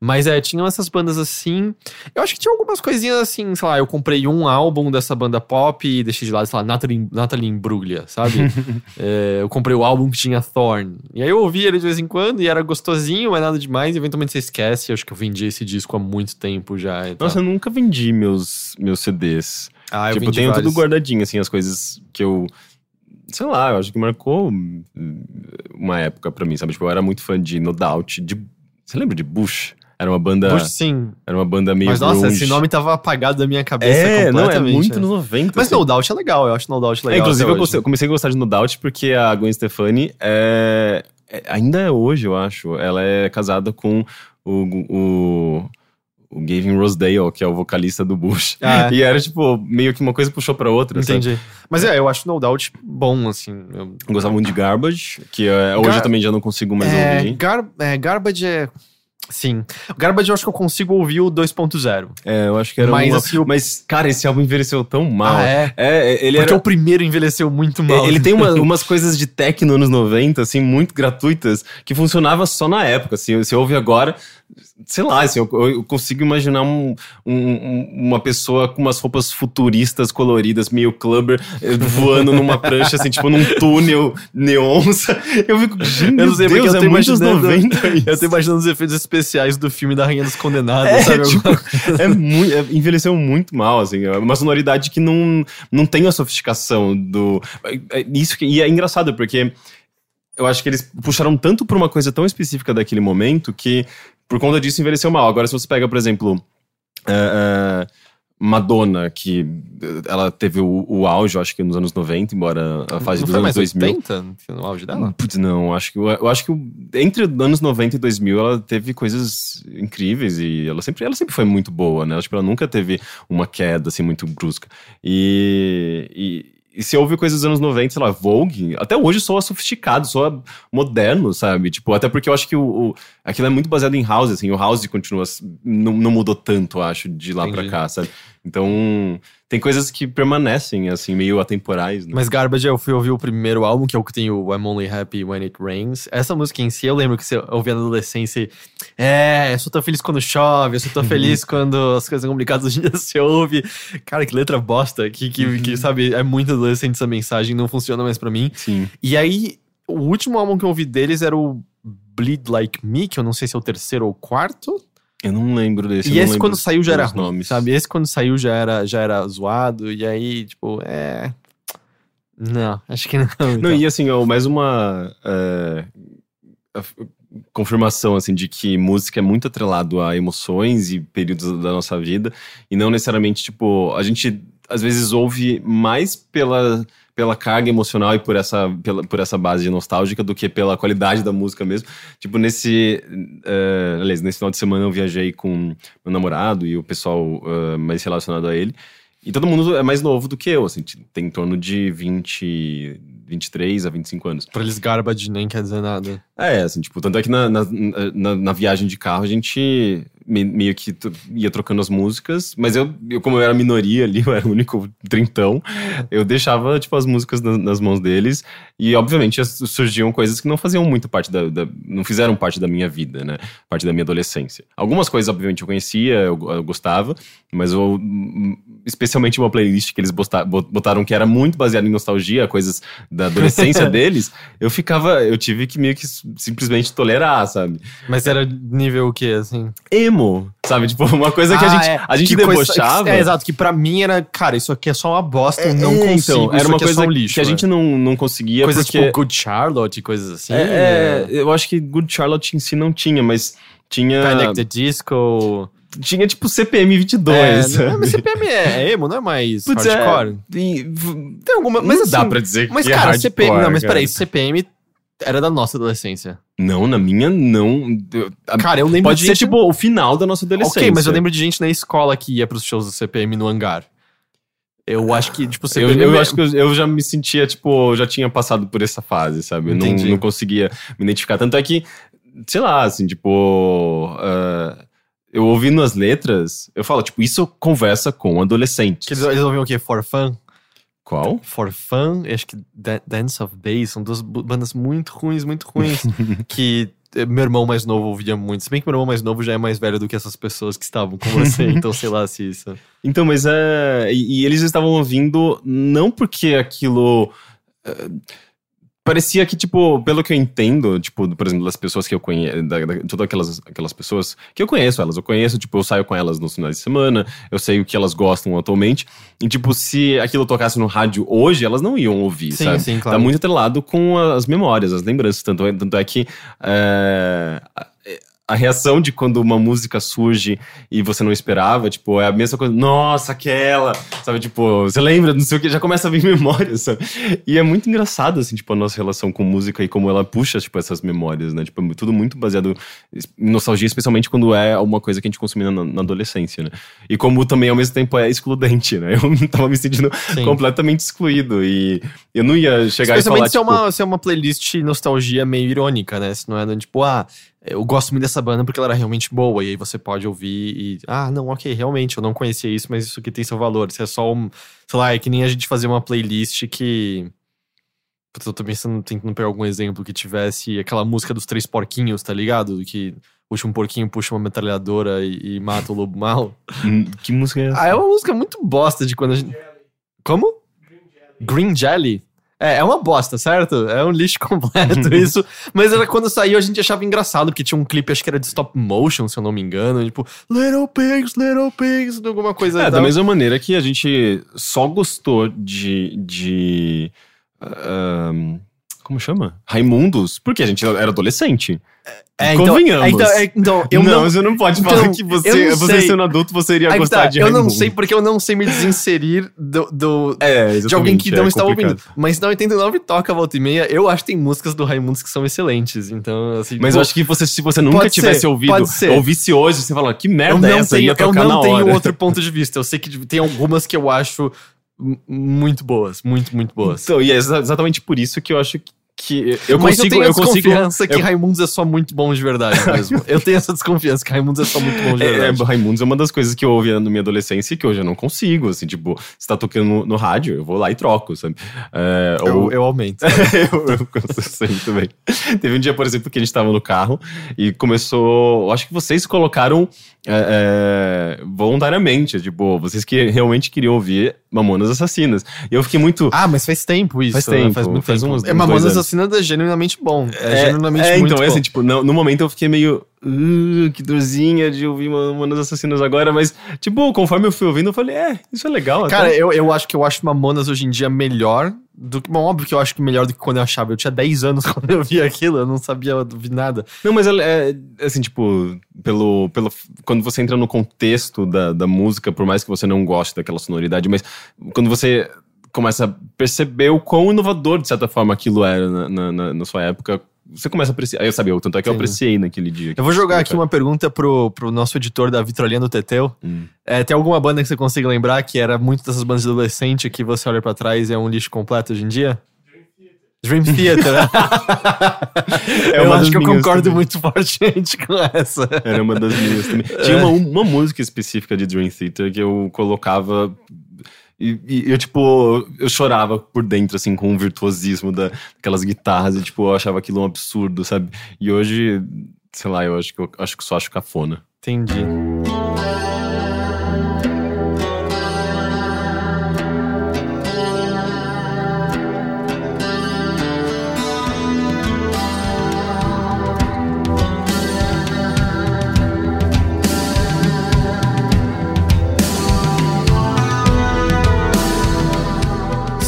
Mas é, tinham essas bandas assim. Eu acho que tinha algumas coisinhas assim, sei lá, eu comprei um álbum dessa banda pop e deixei de lado, sei lá, Natalie, Natalie Imbruglia, sabe? [laughs] É, eu comprei o álbum que tinha Thorn. E aí eu ouvi ele de vez em quando e era gostosinho, mas nada demais. E eventualmente você esquece. Eu acho que eu vendi esse disco há muito tempo já. Nossa, eu nunca vendi meus, meus CDs. ah, eu tipo, vendi tenho vários. tudo guardadinho, assim, as coisas que eu. Sei lá, eu acho que marcou hum, uma época pra mim, sabe? Tipo, eu era muito fã de No Doubt. De, você lembra de Bush? Era uma banda. Puxa, sim. Era uma banda meio. Mas nossa, grunge. esse nome tava apagado da minha cabeça É, não, é muito né? nos 90. Mas assim. No Doubt é legal, eu acho No Doubt É, legal. inclusive, até eu hoje. comecei a gostar de No Doubt porque a Gwen Stefani é, é- ainda é hoje, eu acho. Ela é casada com o, o, o Gavin Rosedale, que é o vocalista do Bush. Ah, é. [laughs] E era, tipo, meio que uma coisa puxou pra outra. sabe? Entendi. Mas é, eu acho No Doubt bom, assim. Eu... Eu gostava muito de Garbage, que é, hoje Gar- eu também já não consigo mais é, ouvir. Gar é, Garbage é. Sim. Garbage eu acho que eu consigo ouvir o 2.0. É, eu acho que era Mas, uma... assim, o- Mas, cara, esse álbum envelheceu tão mal. Ah, é? É, ele Porque era... o primeiro envelheceu muito mal. Ele tem uma- [laughs] umas coisas de techno anos 90, assim, muito gratuitas, que funcionava só na época, assim, você ouve agora, sei lá, assim, eu, eu consigo imaginar um- um- uma pessoa com umas roupas futuristas, coloridas, meio clubber, eh, voando numa prancha, assim, tipo num túnel neon, eu fico, gente, Eu não sei Deus, eu é tô muito anos imaginando- 90 isso. [laughs] Eu tô imaginando os efeitos especiais do filme da Rainha dos Condenados, É, sabe? tipo, é muito, é- envelheceu muito mal, assim, é uma sonoridade que não, não tem a sofisticação do. é- é Isso que, e é engraçado, porque eu acho que eles puxaram tanto pra uma coisa tão específica daquele momento que, por conta disso, envelheceu mal. Agora, se você pega, por exemplo, é, é, Madonna, que eh, ela teve o, o auge, acho que nos anos 90, embora a fase não dos anos mais 2000. 80 no auge dela? Putz, não, acho que eu acho que entre anos 90 e 2000 ela teve coisas incríveis e ela sempre ela sempre foi muito boa, né? Acho que ela nunca teve uma queda assim muito brusca. E, e, e se ouve coisas dos anos 90, sei lá, Vogue, até hoje soa sofisticado, soa moderno, sabe? Tipo, até porque eu acho que o, o- aquilo é muito baseado em house, assim, o house continua não, não mudou tanto, acho, de lá pra Entendi. cá, sabe? Então, tem coisas que permanecem assim meio atemporais, né? Mas Garbage, eu fui ouvir o primeiro álbum, que é o que tem o I'm Only Happy When It Rains. Essa música em si, eu lembro que você ouvia na adolescência. e, É, eu só tô feliz quando chove, eu só tô feliz [laughs] quando as coisas são complicadas hoje em dia você ouve. Cara, que letra bosta. Que, que, que, sabe, é muito adolescente essa mensagem, não funciona mais pra mim. Sim. E aí, o último álbum que eu ouvi deles era o Bleed Like Me, que eu não sei se é o terceiro ou o quarto. Eu não lembro desse. e não esse quando saiu já era ruim, nomes. sabe? Esse quando saiu já era, já era zoado, e aí, tipo, é... Não, acho que não. [laughs] Não, então. e assim, ó, mais uma é, confirmação, assim, de que música é muito atrelado a emoções e períodos da nossa vida, e não necessariamente, tipo, a gente às vezes ouve mais pela, pela carga emocional e por essa, pela, por essa base nostálgica do que pela qualidade da música mesmo. Tipo, nesse, é, aliás, nesse final de semana eu viajei com meu namorado e o pessoal é, mais relacionado a ele, e todo mundo é mais novo do que eu, assim, tem em torno de 20, 23 a 25 anos. Pra eles, garbage nem quer dizer nada. É, assim, tipo, tanto é que na, na, na, na viagem de carro a gente me- meio que ia trocando as músicas, mas eu, eu, como eu era minoria ali, [laughs] eu era o único trintão, eu deixava, tipo, as músicas na- nas mãos deles e, obviamente, surgiam coisas que não faziam muito parte da, da- não fizeram parte da minha vida, né, parte da minha adolescência. Algumas coisas, obviamente, eu conhecia, eu, eu gostava, mas eu, especialmente uma playlist que eles botaram que era muito baseada em nostalgia, coisas da adolescência [laughs] deles, eu ficava, eu tive que meio que simplesmente tolerar, sabe? Mas era nível o quê, assim? Emo, sabe? Tipo, uma coisa que a Ah, gente, é. a gente Que coisa- debochava. é, exato, que pra mim era, cara, isso aqui é só uma bosta, eu não É, consigo, então, era uma é coisa um lixo. que a gente né? não, não conseguia Coisas porque... tipo Good Charlotte e coisas assim. é, né? é, eu acho que Good Charlotte em si não tinha, mas tinha... Panic the Disco. Tinha tipo CPM 22, é, não, mas [laughs] CPM é, é emo, não é mais Putz, é, hardcore? e v- Tem alguma, Mas não assim, dá pra dizer Mas, que é cara, hardcore, CPM. Não, mas cara. peraí, CPM era da nossa adolescência. Não, na minha não. Eu- Cara, eu lembro Pode de ser gente- tipo o final da nossa adolescência. Ok, mas eu lembro de gente na escola que ia pros shows do CPM no hangar. Eu acho que, tipo, Eu, CPM. eu acho que eu, eu já me sentia, tipo, eu já tinha passado por essa fase, sabe? Eu não, não conseguia me identificar. Tanto é que, sei lá, assim, tipo. ah, eu ouvindo as letras, eu falo, tipo, isso conversa com adolescentes. que eles, eles ouviam o quê? For Fun? Qual? For Fun, acho que Da- Dance of Bass, são duas bandas muito ruins, muito ruins, [laughs] que eh, meu irmão mais novo ouvia muito. Se bem que meu irmão mais novo já é mais velho do que essas pessoas que estavam com você, [laughs] então sei lá se isso... Então, mas é. E, e eles estavam ouvindo não porque aquilo. eh, parecia que, tipo, pelo que eu entendo, tipo, por exemplo, das pessoas que eu conheço, da, da- todas aquelas, aquelas pessoas que eu conheço elas, eu conheço, tipo, eu saio com elas nos finais de semana, eu sei o que elas gostam atualmente, e, tipo, se aquilo tocasse no rádio hoje, elas não iam ouvir, Sim, sabe? sim, claro. Tá muito atrelado com as memórias, as lembranças, tanto é, tanto é que. é, a- reação de quando uma música surge e você não esperava, tipo, é a mesma coisa. Nossa, aquela! Sabe, tipo, você lembra, não sei o que, já começa a vir [laughs] memória, sabe? E é muito engraçado, assim, tipo, a nossa relação com música e como ela puxa, tipo, essas memórias, né? Tipo, é tudo muito baseado em nostalgia, especialmente quando é uma coisa que a gente consumia na, na adolescência, né? E como também, ao mesmo tempo, é excludente, né? [laughs] Eu tava me sentindo Sim. completamente excluído e eu não ia chegar e falar, se, é tipo... uma, se é uma playlist nostalgia meio irônica, né? Se não é tipo, ah, eu gosto muito dessa banda porque ela era realmente boa, e aí você pode ouvir e, ah, não, ok, realmente, eu não conhecia isso, mas isso aqui tem seu valor. Se é só um, sei lá, é que nem a gente fazer uma playlist que. Putz, eu tô pensando, tentando pegar algum exemplo que tivesse aquela música dos três porquinhos, tá ligado? Que puxa um porquinho, puxa uma metralhadora e, e mata o lobo mal. Hum, Que música é essa? Ah, é uma música muito bosta de quando a gente. Como? Green Jelly. É, é uma bosta, certo? É um lixo [laughs] completo isso. Mas era quando saiu a gente achava engraçado, porque tinha um clipe, acho que era de stop motion, se eu não me engano. Tipo, Little Pigs, Little Pigs, alguma coisa É, da mesma maneira que a gente só gostou de. de ah, ahn, como chama? Raimundos, porque a gente era adolescente. É, então, Convenhamos. é, então, é, então, eu não, não. você não pode Então, falar que eu você, você sendo adulto, você iria gostar tá, de eu não sei porque eu não sei me desinserir do, do- É, de alguém que não é estava ouvindo. Mas na 89 toca volta e meia. Eu acho que tem músicas do Raimundos que são excelentes. Então, assim. Mas pô, eu acho que você, se você nunca tivesse ser, ouvido, ouvisse hoje, você fala, que eu merda é não essa? tenho, eu não tenho hora. outro ponto de vista. Eu sei que tem algumas que eu acho muito boas, muito, muito boas. Então, e é exa- exatamente por isso que eu acho que, que eu Mas consigo... eu tenho eu consigo desconfiança que eu- Raimundos é só muito bom de verdade [laughs] mesmo. eu tenho essa desconfiança que Raimundos é só muito bom de É, é, verdade. Raimundos é uma das coisas que eu ouvia na minha adolescência e que hoje eu não consigo, assim, tipo, se tá tocando no, no rádio, eu vou lá e troco, sabe? É, eu, ou- eu aumento. [laughs] eu, eu sei muito bem. Teve um dia, por exemplo, que a gente tava no carro e começou. Eu acho que vocês colocaram é, é, voluntariamente, tipo, vocês que realmente queriam ouvir Mamonas Assassinas. E eu fiquei muito. Ah, mas faz tempo isso. Faz né? tempo, faz muito faz tempo. uns- é Mamonas. Assassinas é genuinamente bom. É, É, genuinamente é, muito então, é bom. assim, tipo, no, no momento eu fiquei meio. "Uh, que dorzinha de ouvir Mamonas Assassinas agora, mas, tipo, conforme eu fui ouvindo, eu falei, é, isso é legal. Cara, até. eu, eu acho que eu acho Mamonas hoje em dia melhor do que. Bom, óbvio que eu acho que melhor do que quando eu achava. Eu tinha 10 anos [laughs] quando eu vi aquilo, eu não sabia vi nada. Não, mas ela é, assim, tipo, pelo, pelo. Quando você entra no contexto da, da música, por mais que você não goste daquela sonoridade, mas quando você começa a perceber o quão inovador, de certa forma, aquilo era na, na, na sua época, você começa a apreciar. Eu sabia, tanto é que eu Sim. apreciei naquele dia. Eu vou jogar aqui uma pergunta pro, pro nosso editor da Vitrolina do Teteu. Hum. É, tem alguma banda que você consiga lembrar que era muito dessas bandas de adolescente que você olha pra trás e é um lixo completo hoje em dia? Dream Theater. né? [laughs] [laughs] É eu acho que eu concordo também. muito fortemente com essa. Era uma das minhas também. Tinha uma, uma música específica de Dream Theater que eu colocava. E, e eu, tipo, eu chorava por dentro, assim, com o virtuosismo da, daquelas guitarras. E, tipo, eu achava aquilo um absurdo, sabe? E hoje, sei lá, eu acho que eu acho que só acho cafona. Entendi.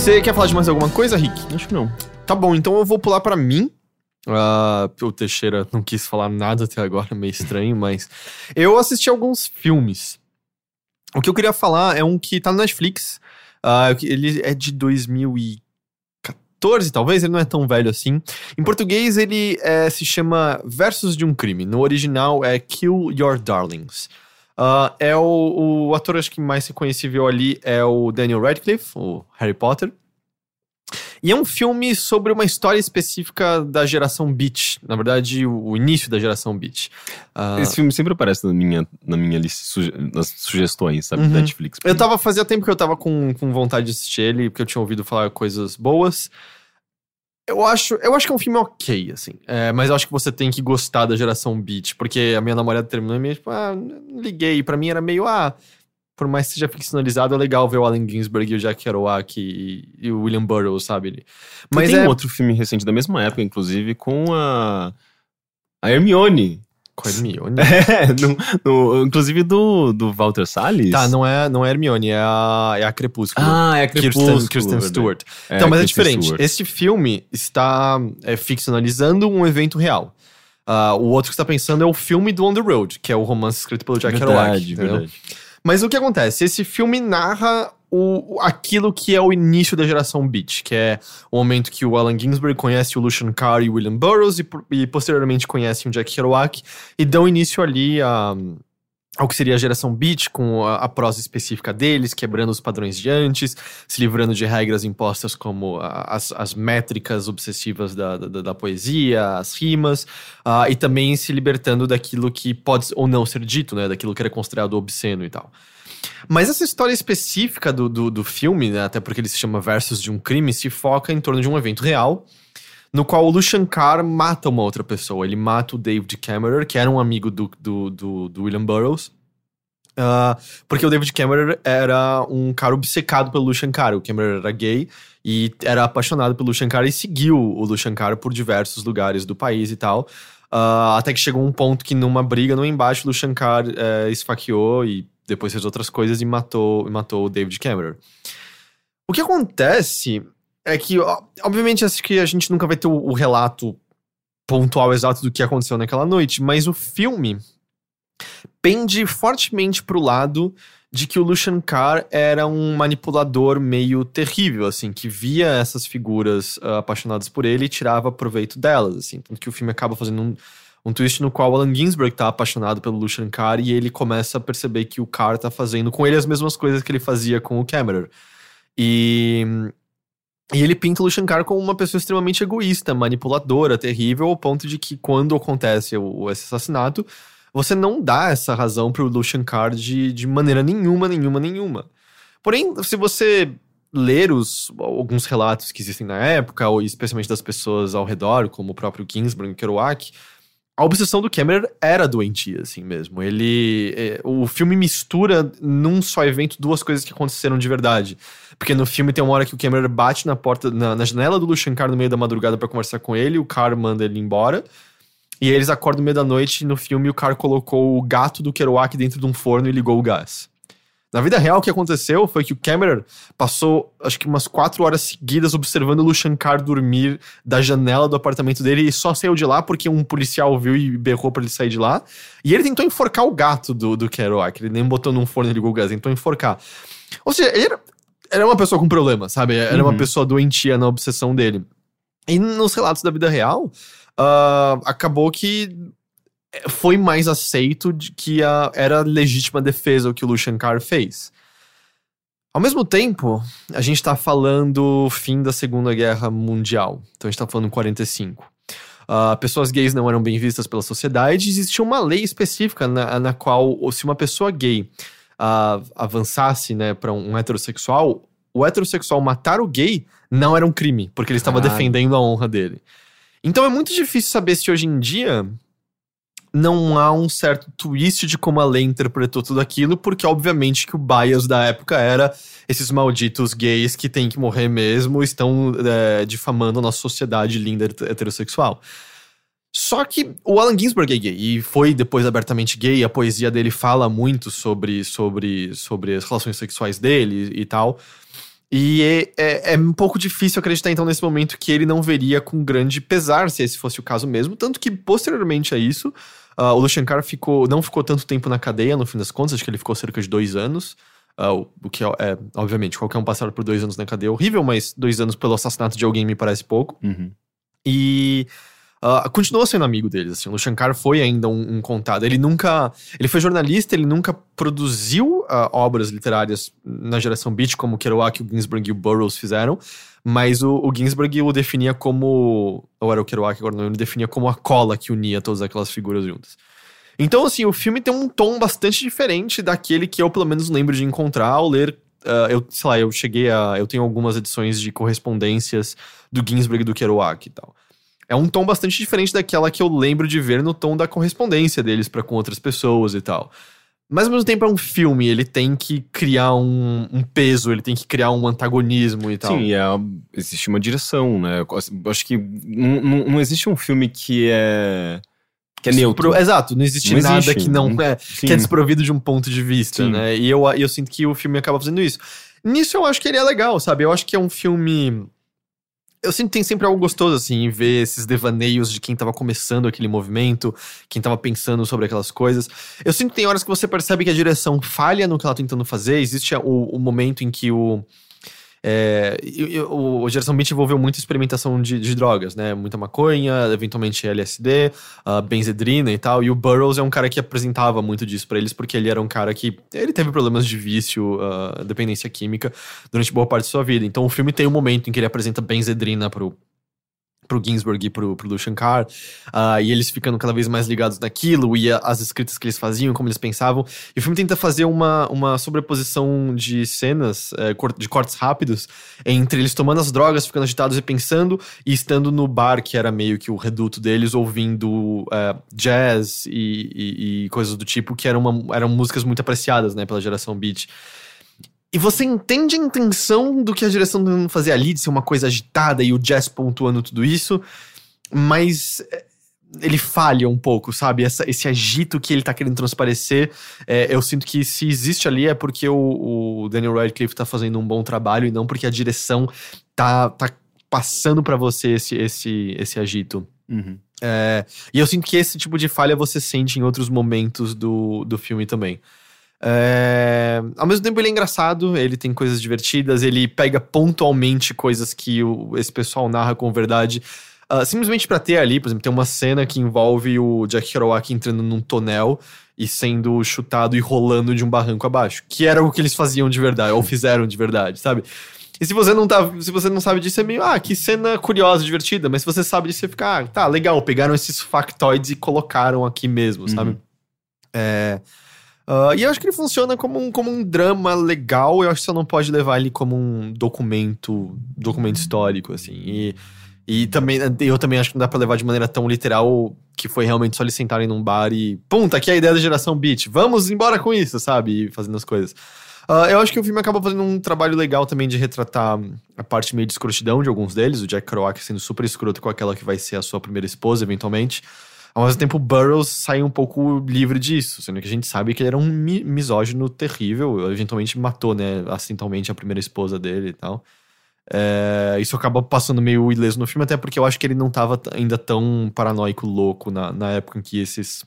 Você quer falar de mais alguma coisa, Rick? Acho que não. Tá bom, então eu vou pular pra mim. Ah, o Teixeira não quis falar nada até agora, meio estranho, mas eu assisti alguns filmes. O que eu queria falar é um que tá no Netflix. Ah, ele é de 2014, talvez, ele não é tão velho assim. Em português, ele é, se chama Versos de um Crime. No original é Kill Your Darlings. Ah, é o, o ator, acho que mais reconhecível ali é o Daniel Radcliffe, o Harry Potter. E é um filme sobre uma história específica da geração Beat. Na verdade, o, início da geração Beat. Ah, Esse filme sempre aparece na minha, na minha lista, suge- nas sugestões, sabe? Uhum. Netflix. eu tava, fazia tempo que eu tava com, com vontade de assistir ele, porque eu tinha ouvido falar coisas boas. Eu acho, eu acho que é um filme ok, assim. É, mas eu acho que você tem que gostar da geração Beat, porque a minha namorada terminou e me tipo, ah, liguei. Pra mim era meio, ah, por mais que seja ficcionalizado, é legal ver o Allen Ginsberg e o Jack Kerouac e, e o William Burroughs, sabe? Mas Mas tem é um outro filme recente da mesma época, inclusive, com a. A Hermione. Com a [laughs] Hermione. É, no, no- inclusive do, do Walter Salles. Tá, não é, não é Hermione, é a, é a Crepúsculo. Ah, é Kirsten, Crepúsculo. Kirsten verdade. Stewart. É, então, mas é Kristen diferente. Stewart. Esse filme está é, ficcionalizando um evento real. Ah, o outro que você está pensando é o filme do On the Road, que é o romance escrito pelo Jack Kerouac. Verdade, verdade. Mas o que acontece? Esse filme narra o, aquilo que é o início da geração Beat, que é o momento que o Allen Ginsberg conhece o Lucian Carr e o William Burroughs e, e posteriormente conhecem o Jack Kerouac e dão início ali a, ao que seria a geração Beat, com a, a prosa específica deles, quebrando os padrões de antes, se livrando de regras impostas como a- as, as métricas obsessivas da, da, da poesia, as rimas, ah, e também se libertando daquilo que pode ou não ser dito, né? Daquilo que era considerado obsceno e tal. Mas essa história específica do, do, do filme, né, até porque ele se chama Versos de um Crime, se foca em torno de um evento real, no qual o Lucian Carr mata uma outra pessoa. Ele mata o David Cameron, que era um amigo do, do, do, do William Burroughs. Ah, porque o David Cameron era um cara obcecado pelo Lucian Carr. O Cameron era gay e era apaixonado pelo Lucian Carr e seguiu o Lucian Carr por diversos lugares do país e tal. Ah, até que chegou um ponto que numa briga, no embate, o Lucian Carr eh, esfaqueou e depois fez outras coisas e matou, matou o David Cameron. O que acontece é que, obviamente, acho que a gente nunca vai ter o, o relato pontual exato do que aconteceu naquela noite, mas o filme pende fortemente pro lado de que o Lucian Carr era um manipulador meio terrível, assim, que via essas figuras ah, apaixonadas por ele e tirava proveito delas, assim. Tanto que o filme acaba fazendo um, um twist no qual Alan Ginsberg tá apaixonado pelo Lucian Carr e ele começa a perceber que o Carr tá fazendo com ele as mesmas coisas que ele fazia com o Cameron. E, e ele pinta o Lucian Carr como uma pessoa extremamente egoísta, manipuladora, terrível, ao ponto de que quando acontece o, esse assassinato, você não dá essa razão pro Lucian Carr de, de maneira nenhuma, nenhuma, nenhuma. Porém, se você ler os, alguns relatos que existem na época, ou especialmente das pessoas ao redor, como o próprio Ginsberg e Kerouac, a obsessão do Cameron era doentia, assim mesmo. Ele. é, o filme mistura num só evento duas coisas que aconteceram de verdade. Porque no filme tem uma hora que o Cameron bate na porta, na, na janela do Lucian Carr no meio da madrugada pra conversar com ele, o Carr manda ele embora. E eles acordam no meio da noite e no filme o Carr colocou o gato do Kerouac dentro de um forno e ligou o gás. Na vida real, o que aconteceu foi que o Cameron passou, acho que umas quatro horas seguidas observando o Lushankar dormir da janela do apartamento dele e só saiu de lá porque um policial viu e berrou pra ele sair de lá. E ele tentou enforcar o gato do, do Kerouac. Ele nem botou num forno e ligou o gás, tentou enforcar. Ou seja, ele era, era uma pessoa com problema, sabe? Era uma Uhum. pessoa doentia na obsessão dele. E nos relatos da vida real, ah, acabou que foi mais aceito de que a, era legítima defesa o que o Lu Shankar fez. Ao mesmo tempo, a gente tá falando fim da Segunda Guerra Mundial. Então a gente tá falando 45. Ah, pessoas gays não eram bem vistas pela sociedade. Existia uma lei específica na, na qual, se uma pessoa gay ah, avançasse né, para um heterossexual, o heterossexual matar o gay não era um crime, porque ele estava defendendo a honra dele. Então é muito difícil saber se hoje em dia não há um certo twist de como a lei interpretou tudo aquilo, porque obviamente que o bias da época era esses malditos gays que têm que morrer mesmo, estão é, difamando a nossa sociedade linda het- heterossexual. Só que o Allen Ginsberg é gay e foi depois abertamente gay. A poesia dele fala muito sobre, sobre, sobre as relações sexuais dele e tal. E é, é, é um pouco difícil acreditar, então, nesse momento, que ele não veria com grande pesar se esse fosse o caso mesmo. Tanto que, posteriormente a isso, ah, o Lushankar ficou, não ficou tanto tempo na cadeia, no fim das contas, acho que ele ficou cerca de dois anos. Ah, o que é, é, obviamente, qualquer um passar por dois anos na cadeia é horrível, mas dois anos pelo assassinato de alguém me parece pouco. Uhum. E ah, continuou sendo amigo deles, assim. O Shankar foi ainda um, um contado. Ele nunca... Ele foi jornalista, ele nunca produziu ah, obras literárias na geração Beat, como o Kerouac, o Ginsberg e o Burroughs fizeram. Mas o, o Ginsberg o definia como... Ou era o Kerouac, agora não. Ele definia como a cola que unia todas aquelas figuras juntas. Então, assim, o filme tem um tom bastante diferente daquele que eu, pelo menos, lembro de encontrar ao ler... ah, eu, sei lá, eu cheguei a... Eu tenho algumas edições de correspondências do Ginsberg e do Kerouac e tal. É um tom bastante diferente daquela que eu lembro de ver no tom da correspondência deles para com outras pessoas e tal. Mas ao mesmo tempo é um filme, ele tem que criar um, um peso, ele tem que criar um antagonismo e tal. Sim, é, existe uma direção, né? Eu acho- que não, não, não existe um filme que é. que é neutro. Pro- exato, não existe Não nada existe, que não não- é, Sim. que é desprovido de um ponto de vista, Sim. né? E eu, eu sinto que o filme acaba fazendo isso. Nisso eu acho que ele é legal, sabe? Eu acho que é um filme. Eu sinto que tem sempre algo gostoso, assim, em ver esses devaneios de quem tava começando aquele movimento, quem tava pensando sobre aquelas coisas. Eu sinto que tem horas que você percebe que a direção falha no que ela tá tentando fazer. Existe o, o momento em que o. É, o, a geração Beat envolveu muita experimentação de, de drogas, né? Muita maconha, eventualmente LSD, ah, benzedrina e tal. E o Burroughs é um cara que apresentava muito disso pra eles, porque ele era um cara que. Ele teve problemas de vício, ah, dependência química, durante boa parte de sua vida. Então o filme tem um momento em que ele apresenta benzedrina pro. Pro Ginsberg e pro, pro Shankar, ah, e eles ficando cada vez mais ligados naquilo, e a- as escritas que eles faziam, como eles pensavam. E o filme tenta fazer uma, uma sobreposição de cenas, cor- de cortes rápidos, entre eles tomando as drogas, ficando agitados e pensando, e estando no bar, que era meio que o reduto deles, ouvindo eh, jazz e, e- e coisas do tipo, que eram, uma- eram músicas muito apreciadas, né, pela geração beat. E você entende a intenção do que a direção tá tentando fazer ali, de ser uma coisa agitada e o jazz pontuando tudo isso, mas eh, ele falha um pouco, sabe? Essa- esse agito que ele tá querendo transparecer, é, eu sinto que se existe ali é porque o, o Daniel Radcliffe tá fazendo um bom trabalho e não porque a direção tá, tá passando pra você esse, esse, esse agito. Uhum. É, e eu sinto que esse tipo de falha você sente em outros momentos do, do filme também. É, ao mesmo tempo, ele é engraçado, ele tem coisas divertidas, ele pega pontualmente coisas que o- esse pessoal narra com verdade. ah, simplesmente pra ter ali, por exemplo, tem uma cena que envolve o Jack Kerouac entrando num tonel e sendo chutado e rolando de um barranco abaixo. Que era o que eles faziam de verdade, ou fizeram de verdade, sabe? E se você não tá, se você não sabe disso, é meio, ah, que cena curiosa, divertida. Mas se você sabe disso, você fica, ah, tá, legal, pegaram esses factoides e colocaram aqui mesmo, sabe? Uhum. É. ah, e eu acho que ele funciona como um, como um drama legal, eu acho que você não pode levar ele como um documento, documento histórico, assim. E, e também, eu também acho que não dá pra levar de maneira tão literal que foi realmente só eles sentarem num bar e, pum, tá aqui a ideia da geração beat, vamos embora com isso, sabe? E fazendo as coisas. Ah, eu acho que o filme acaba fazendo um trabalho legal também de retratar a parte meio de escrotidão de alguns deles, o Jack Kerouac sendo super escroto com aquela que vai ser a sua primeira esposa, eventualmente. Ao mesmo tempo, Burroughs sai um pouco livre disso, sendo que a gente sabe que ele era um mi misógino terrível. Eventualmente matou, né, acidentalmente a primeira esposa dele e tal. É, isso acaba passando meio ileso no filme, até porque eu acho que ele não estava ainda tão paranoico, louco na, na época em que esses,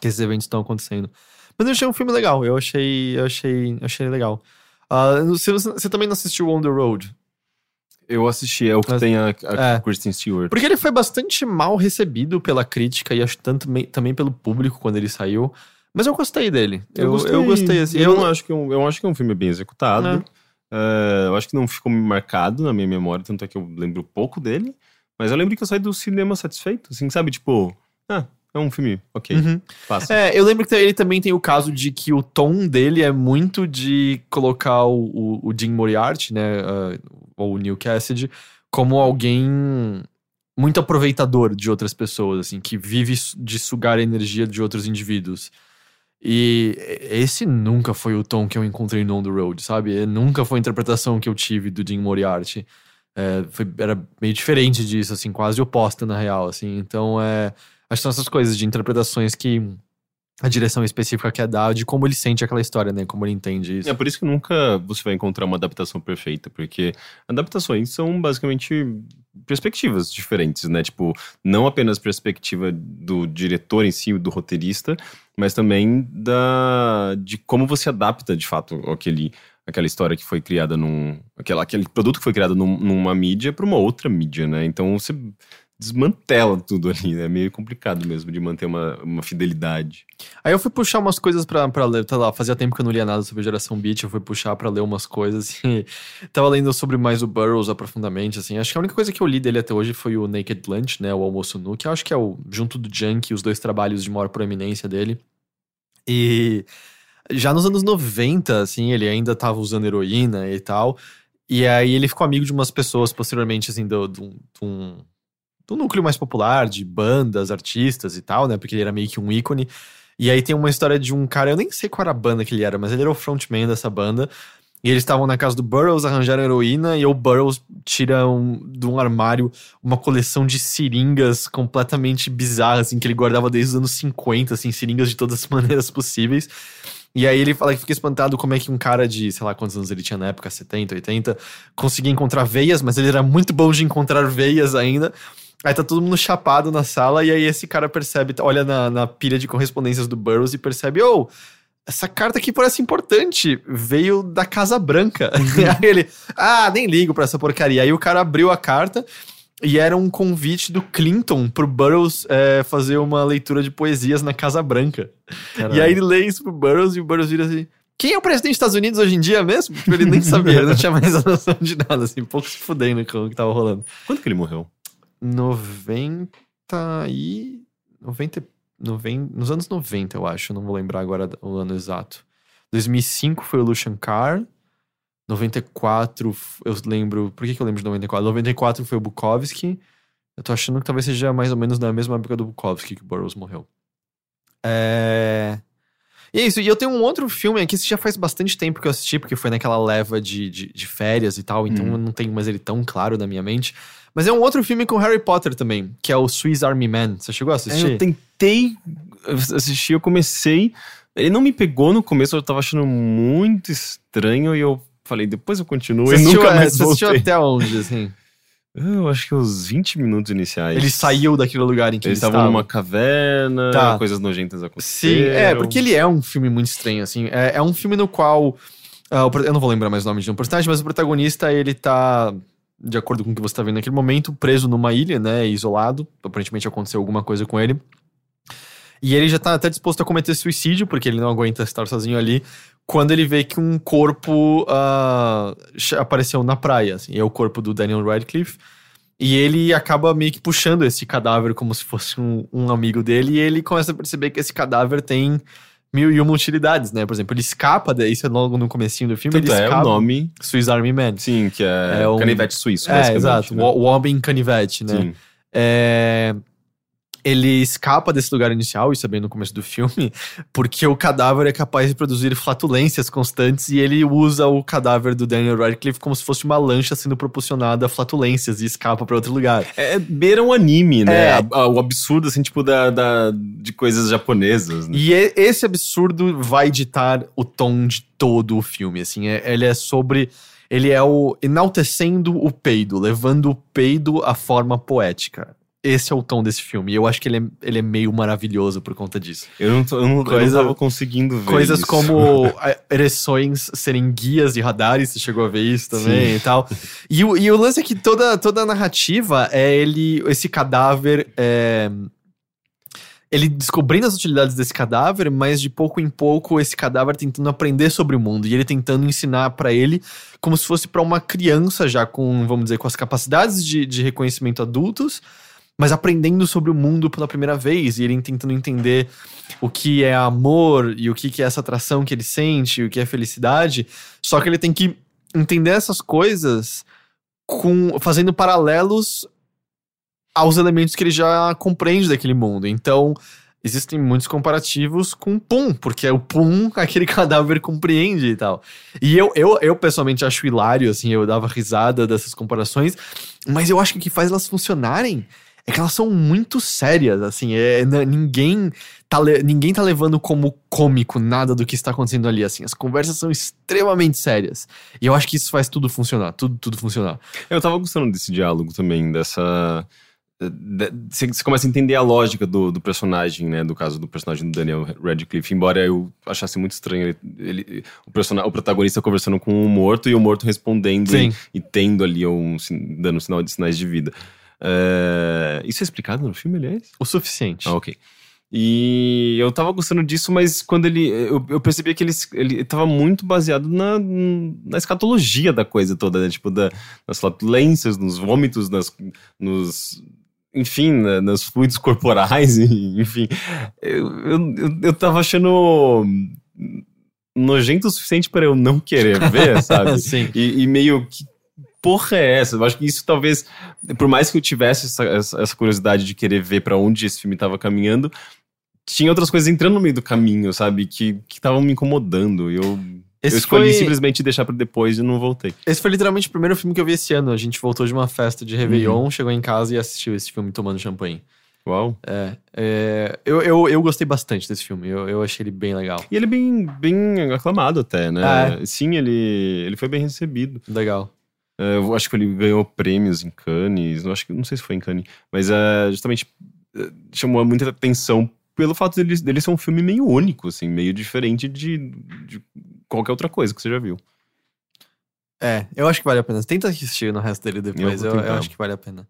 que esses eventos estão acontecendo. Mas eu achei um filme legal, eu achei, eu achei, eu achei legal. Uh, você, você também não assistiu On the Road? Eu assisti, é o que Mas- tem a, a é. Kristen Stewart. Porque ele foi bastante mal recebido pela crítica e acho tanto também pelo público quando ele saiu. Mas eu gostei dele. Eu, eu gostei, assim. Eu, Eu, não acho que é um, eu acho que é um filme bem executado. É. É, eu acho que não ficou marcado na minha memória, tanto é que eu lembro pouco dele. Mas eu lembro que eu saí do cinema satisfeito, assim, sabe? Tipo, ah, é um filme, ok, Uhum. É, eu lembro que ele também tem o caso de que o tom dele é muito de colocar o, o, o Jim Moriarty, né, ah, ou o Neil Cassidy, como alguém muito aproveitador de outras pessoas, assim, que vive de sugar a energia de outros indivíduos. E esse nunca foi o tom que eu encontrei no On The Road, sabe? Nunca foi a interpretação que eu tive do Jim Moriarty. É, foi- era meio diferente disso, assim, quase oposta na real, assim. Então, é, acho que são essas coisas de interpretações que a direção específica quer dar de como ele sente aquela história, né? Como ele entende isso. É por isso que nunca você vai encontrar uma adaptação perfeita, porque adaptações são basicamente perspectivas diferentes, né? Tipo, não apenas perspectiva do diretor em si, do roteirista, mas também da de como você adapta de fato aquele aquela história que foi criada num aquela, aquele produto que foi criado num- numa mídia para uma outra mídia, né? Então você desmantela tudo ali, né? É meio complicado mesmo de manter uma, uma fidelidade. Aí eu fui puxar umas coisas pra, pra ler, tá lá, fazia tempo que eu não lia nada sobre geração Beat, eu fui puxar pra ler umas coisas [laughs] e tava lendo sobre mais o Burroughs aprofundamente, assim. Acho que a única coisa que eu li dele até hoje foi o Naked Lunch, né, o Almoço Nu, que eu acho que é o, junto do Junk, os dois trabalhos de maior proeminência dele. E já nos anos 90, assim, ele ainda tava usando heroína e tal, e aí ele ficou amigo de umas pessoas posteriormente, assim, do, do, do, do núcleo mais popular, de bandas, artistas e tal, né, porque ele era meio que um ícone. E aí tem uma história de um cara, eu nem sei qual era a banda que ele era, mas ele era o frontman dessa banda. E eles estavam na casa do Burroughs, arranjaram heroína, e o Burroughs tira um, de um armário uma coleção de seringas completamente bizarras, assim, que ele guardava desde os anos 50, assim, seringas de todas as [laughs] maneiras possíveis. E aí ele fala que fica espantado como é que um cara de, sei lá quantos anos ele tinha na época, 70, 80, conseguia encontrar veias, mas ele era muito bom de encontrar veias ainda. Aí tá todo mundo chapado na sala, e aí esse cara percebe, olha na, na pilha de correspondências do Burroughs e percebe, ô, essa carta aqui parece importante, veio da Casa Branca. [laughs] aí ele, ah, nem ligo pra essa porcaria. Aí o cara abriu a carta e era um convite do Clinton pro Burroughs é, fazer uma leitura de poesias na Casa Branca. E aí ele lê isso pro Burroughs e o Burroughs vira assim. Quem é o presidente dos Estados Unidos hoje em dia mesmo? Tipo, ele nem sabia, não tinha mais a [laughs] noção de nada, assim, pouco se fudendo com o que tava rolando. Quando que ele morreu? 90 e. 90, 90, nos anos 90, eu acho, não vou lembrar agora o ano exato. 2005 foi o Lucian Carr. 94, f- eu lembro. Por que, que eu lembro de 94? 94 foi o Bukowski. Eu tô achando que talvez seja mais ou menos na mesma época do Bukowski que o Burroughs morreu. É. E é isso, e eu tenho um outro filme que esse já faz bastante tempo que eu assisti, porque foi naquela leva de, de, de férias e tal, então Hum. eu não tenho mais ele tão claro na minha mente. Mas é um outro filme com Harry Potter também, que é o Swiss Army Man. Você chegou a É, assistir? eu tentei assistir, eu comecei. Ele não me pegou no começo, eu tava achando muito estranho e eu falei, depois eu continuo Você e assistiu, nunca é, mais você assistiu voltei. até onde, assim? Eu acho que os 20 minutos iniciais. Ele saiu daquele lugar em que Eles eles estavam numa caverna, Tá. coisas nojentas aconteceram. Sim, é, porque ele é um filme muito estranho, assim. É, é um filme no qual. pro- eu não vou lembrar mais o nome de um personagem, mas o protagonista, ele tá, de acordo com o que você tá vendo naquele momento, preso numa ilha, né? Isolado. Aparentemente aconteceu alguma coisa com ele. E ele já tá até disposto a cometer suicídio, porque ele não aguenta estar sozinho ali, quando ele vê que um corpo che- apareceu na praia, assim. É o corpo do Daniel Radcliffe. E ele acaba meio que puxando esse cadáver como se fosse um, um amigo dele, e ele começa a perceber que esse cadáver tem mil e uma utilidades, né? Por exemplo, ele escapa, daí isso é logo no comecinho do filme, Tanto ele é escapa. o nome, Swiss Army Man. sim, que é, É um- canivete suíço, É, exato. né? O, o homem canivete, né? Sim. É... ele escapa desse lugar inicial, isso é bem no começo do filme, porque o cadáver é capaz de produzir flatulências constantes e ele usa o cadáver do Daniel Radcliffe como se fosse uma lancha sendo propulsionada a flatulências e escapa para outro lugar. É, beira um anime, né? É. A- a- o absurdo, assim, tipo, da, da- de coisas japonesas, né? E e- esse absurdo vai ditar o tom de todo o filme, assim, é- ele é sobre... Ele é o enaltecendo o peido, levando o peido à forma poética. Esse é o tom desse filme. E eu acho que ele é, ele é meio maravilhoso por conta disso. Eu não, tô, eu não, eu Coisa- não tava conseguindo ver Coisas isso. como [laughs] ereções serem guias de radares, você chegou a ver isso também Sim. e tal. E o, e o lance é que toda, toda a narrativa é ele, esse cadáver. é, ele descobrindo as utilidades desse cadáver, mas de pouco em pouco esse cadáver tentando aprender sobre o mundo e ele tentando ensinar pra ele como se fosse pra uma criança já com, vamos dizer, com as capacidades de, de reconhecimento adultos, mas aprendendo sobre o mundo pela primeira vez e ele tentando entender o que é amor e o que que é essa atração que ele sente, e o que é felicidade. Só que ele tem que entender essas coisas com fazendo paralelos aos elementos que ele já compreende daquele mundo. Então, existem muitos comparativos com Pum, porque é o Pum [laughs] aquele cadáver compreende e tal. E eu, eu, eu pessoalmente acho hilário, assim, eu dava risada dessas comparações, mas eu acho que o que faz elas funcionarem é que elas são muito sérias, assim, é, n- ninguém, tá ninguém tá levando como cômico nada do que está acontecendo ali, assim, as conversas são extremamente sérias. E eu acho que isso faz tudo funcionar, tudo, tudo funcionar. Eu tava gostando desse diálogo também, dessa. de- Você começa a entender a lógica do, do personagem, né? Do caso do personagem do Daniel Radcliffe. Embora eu achasse muito estranho ele, ele- o, person, o protagonista conversando com o morto e o morto respondendo e, e tendo ali um, dando sinal de sinais de vida. É, isso é explicado no filme, aliás? O suficiente. Ah, ok. E eu tava gostando disso, mas quando ele. Eu, eu percebia que ele, ele tava muito baseado na, na escatologia da coisa toda, né? Tipo, da, nas flatulências, nos vômitos, nas, nos. Enfim, na- nos fluidos corporais, [laughs] enfim. Eu, eu, eu, eu tava achando nojento o suficiente para eu não querer ver, sabe? [laughs] Sim. E, e meio que porra é essa? Eu acho que isso talvez, por mais que eu tivesse essa, essa, essa curiosidade de querer ver pra onde esse filme tava caminhando, tinha outras coisas entrando no meio do caminho, sabe? Que estavam me incomodando. Eu, eu escolhi foi- simplesmente deixar pra depois e não voltei. Esse foi literalmente o primeiro filme que eu vi esse ano. A gente voltou de uma festa de Réveillon, chegou em casa e assistiu esse filme tomando champanhe. Uau. É, é, eu, eu, eu gostei bastante desse filme, eu, eu achei ele bem legal. E ele é bem, bem aclamado até, né? Ah, Sim, ele, ele foi bem recebido. Legal. É, eu acho que ele ganhou prêmios em Cannes, não, acho que, não sei se foi em Cannes, mas é, justamente é, chamou muita atenção pelo fato dele, dele ser um filme meio único, assim, meio diferente de, de qualquer outra coisa que você já viu. É, eu acho que vale a pena. Tenta assistir no resto dele depois, Eu eu, eu acho que vale a pena.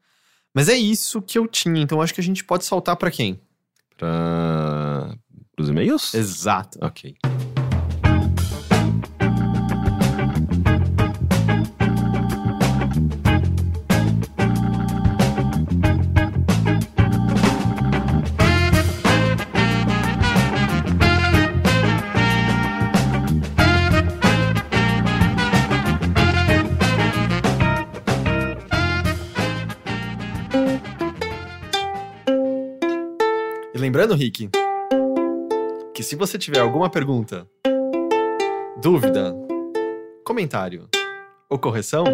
Mas é isso que eu tinha, então acho que a gente pode saltar pra quem? Pra... Pros e-mails? Exato. Ok. Lembrando, Rick, que se você tiver alguma pergunta, dúvida, comentário ou correção,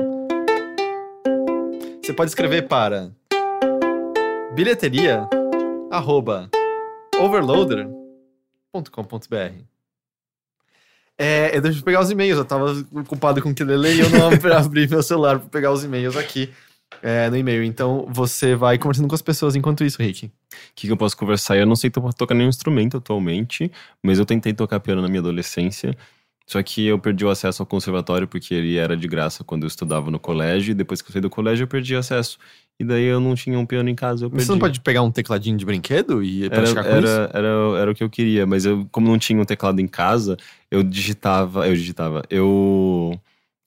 você pode escrever para bilheteria arroba overloader.com.br. É, eu pegar os e-mails, eu tava ocupado com o que ler e eu não [laughs] abri meu celular para pegar os e-mails aqui é, no e-mail. Então você vai conversando com as pessoas enquanto isso, Rick. O que, que eu posso conversar? Eu não sei to- tocar nenhum instrumento atualmente, mas eu tentei tocar piano na minha adolescência. Só que eu perdi o acesso ao conservatório porque ele era de graça quando eu estudava no colégio. E depois que eu saí do colégio, eu perdi acesso. E daí eu não tinha um piano em casa. Você não pode pegar um tecladinho de brinquedo e Era, praticar com isso? era, era, era o que eu queria, mas eu, como não tinha um teclado em casa, eu digitava, eu digitava, eu,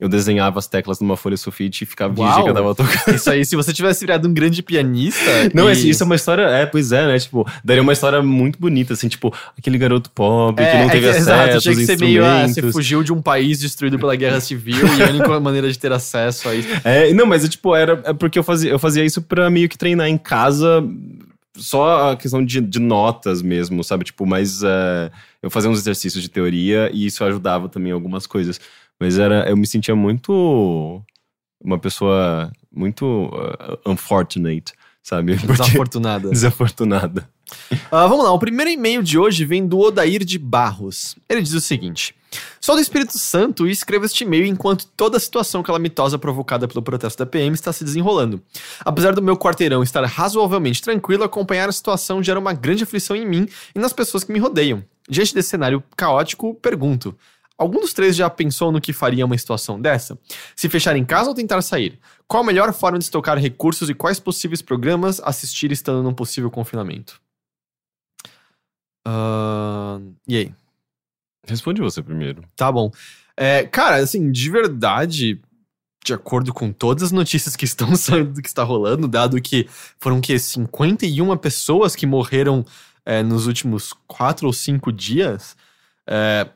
eu desenhava as teclas numa folha sulfite e ficava Uau! fingindo que eu tava tocando. Isso aí, se você tivesse virado um grande pianista. [laughs] Não, e... isso é uma história, é, pois é, né? Tipo, daria uma história muito bonita, assim, tipo, aquele garoto pobre que não teve é acesso exato, tinha que ser meio. Ah, você instrumentos. fugiu de um país destruído pela guerra civil e a única [laughs] maneira de ter acesso a isso. É, não, mas é tipo, era é porque eu fazia, eu fazia isso pra meio que treinar em casa só a questão de, de notas mesmo, sabe? Tipo, mas é, eu fazia uns exercícios de teoria e isso ajudava também em algumas coisas. Mas era, eu me sentia muito uma pessoa muito uh, unfortunate, sabe? [laughs] Porque- Desafortunada. Desafortunada. Ah, vamos lá, o primeiro e-mail de hoje vem do Odair de Barros. Ele diz o seguinte: Sou do Espírito Santo e escrevo este e-mail enquanto toda a situação calamitosa provocada pelo protesto da PM está se desenrolando. Apesar do meu quarteirão estar razoavelmente tranquilo, acompanhar a situação gera uma grande aflição em mim e nas pessoas que me rodeiam. Diante desse cenário caótico, pergunto. Algum dos três já pensou no que faria uma situação dessa? Se fechar em casa ou tentar sair? Qual a melhor forma de estocar recursos e quais possíveis programas assistir estando num possível confinamento? Ahn, e aí? Responde você primeiro. Tá bom. É, cara, assim, de verdade, de acordo com todas as notícias que estão [laughs] saindo do que está rolando, dado que foram que 51 pessoas que morreram é, nos últimos quatro ou cinco dias, é,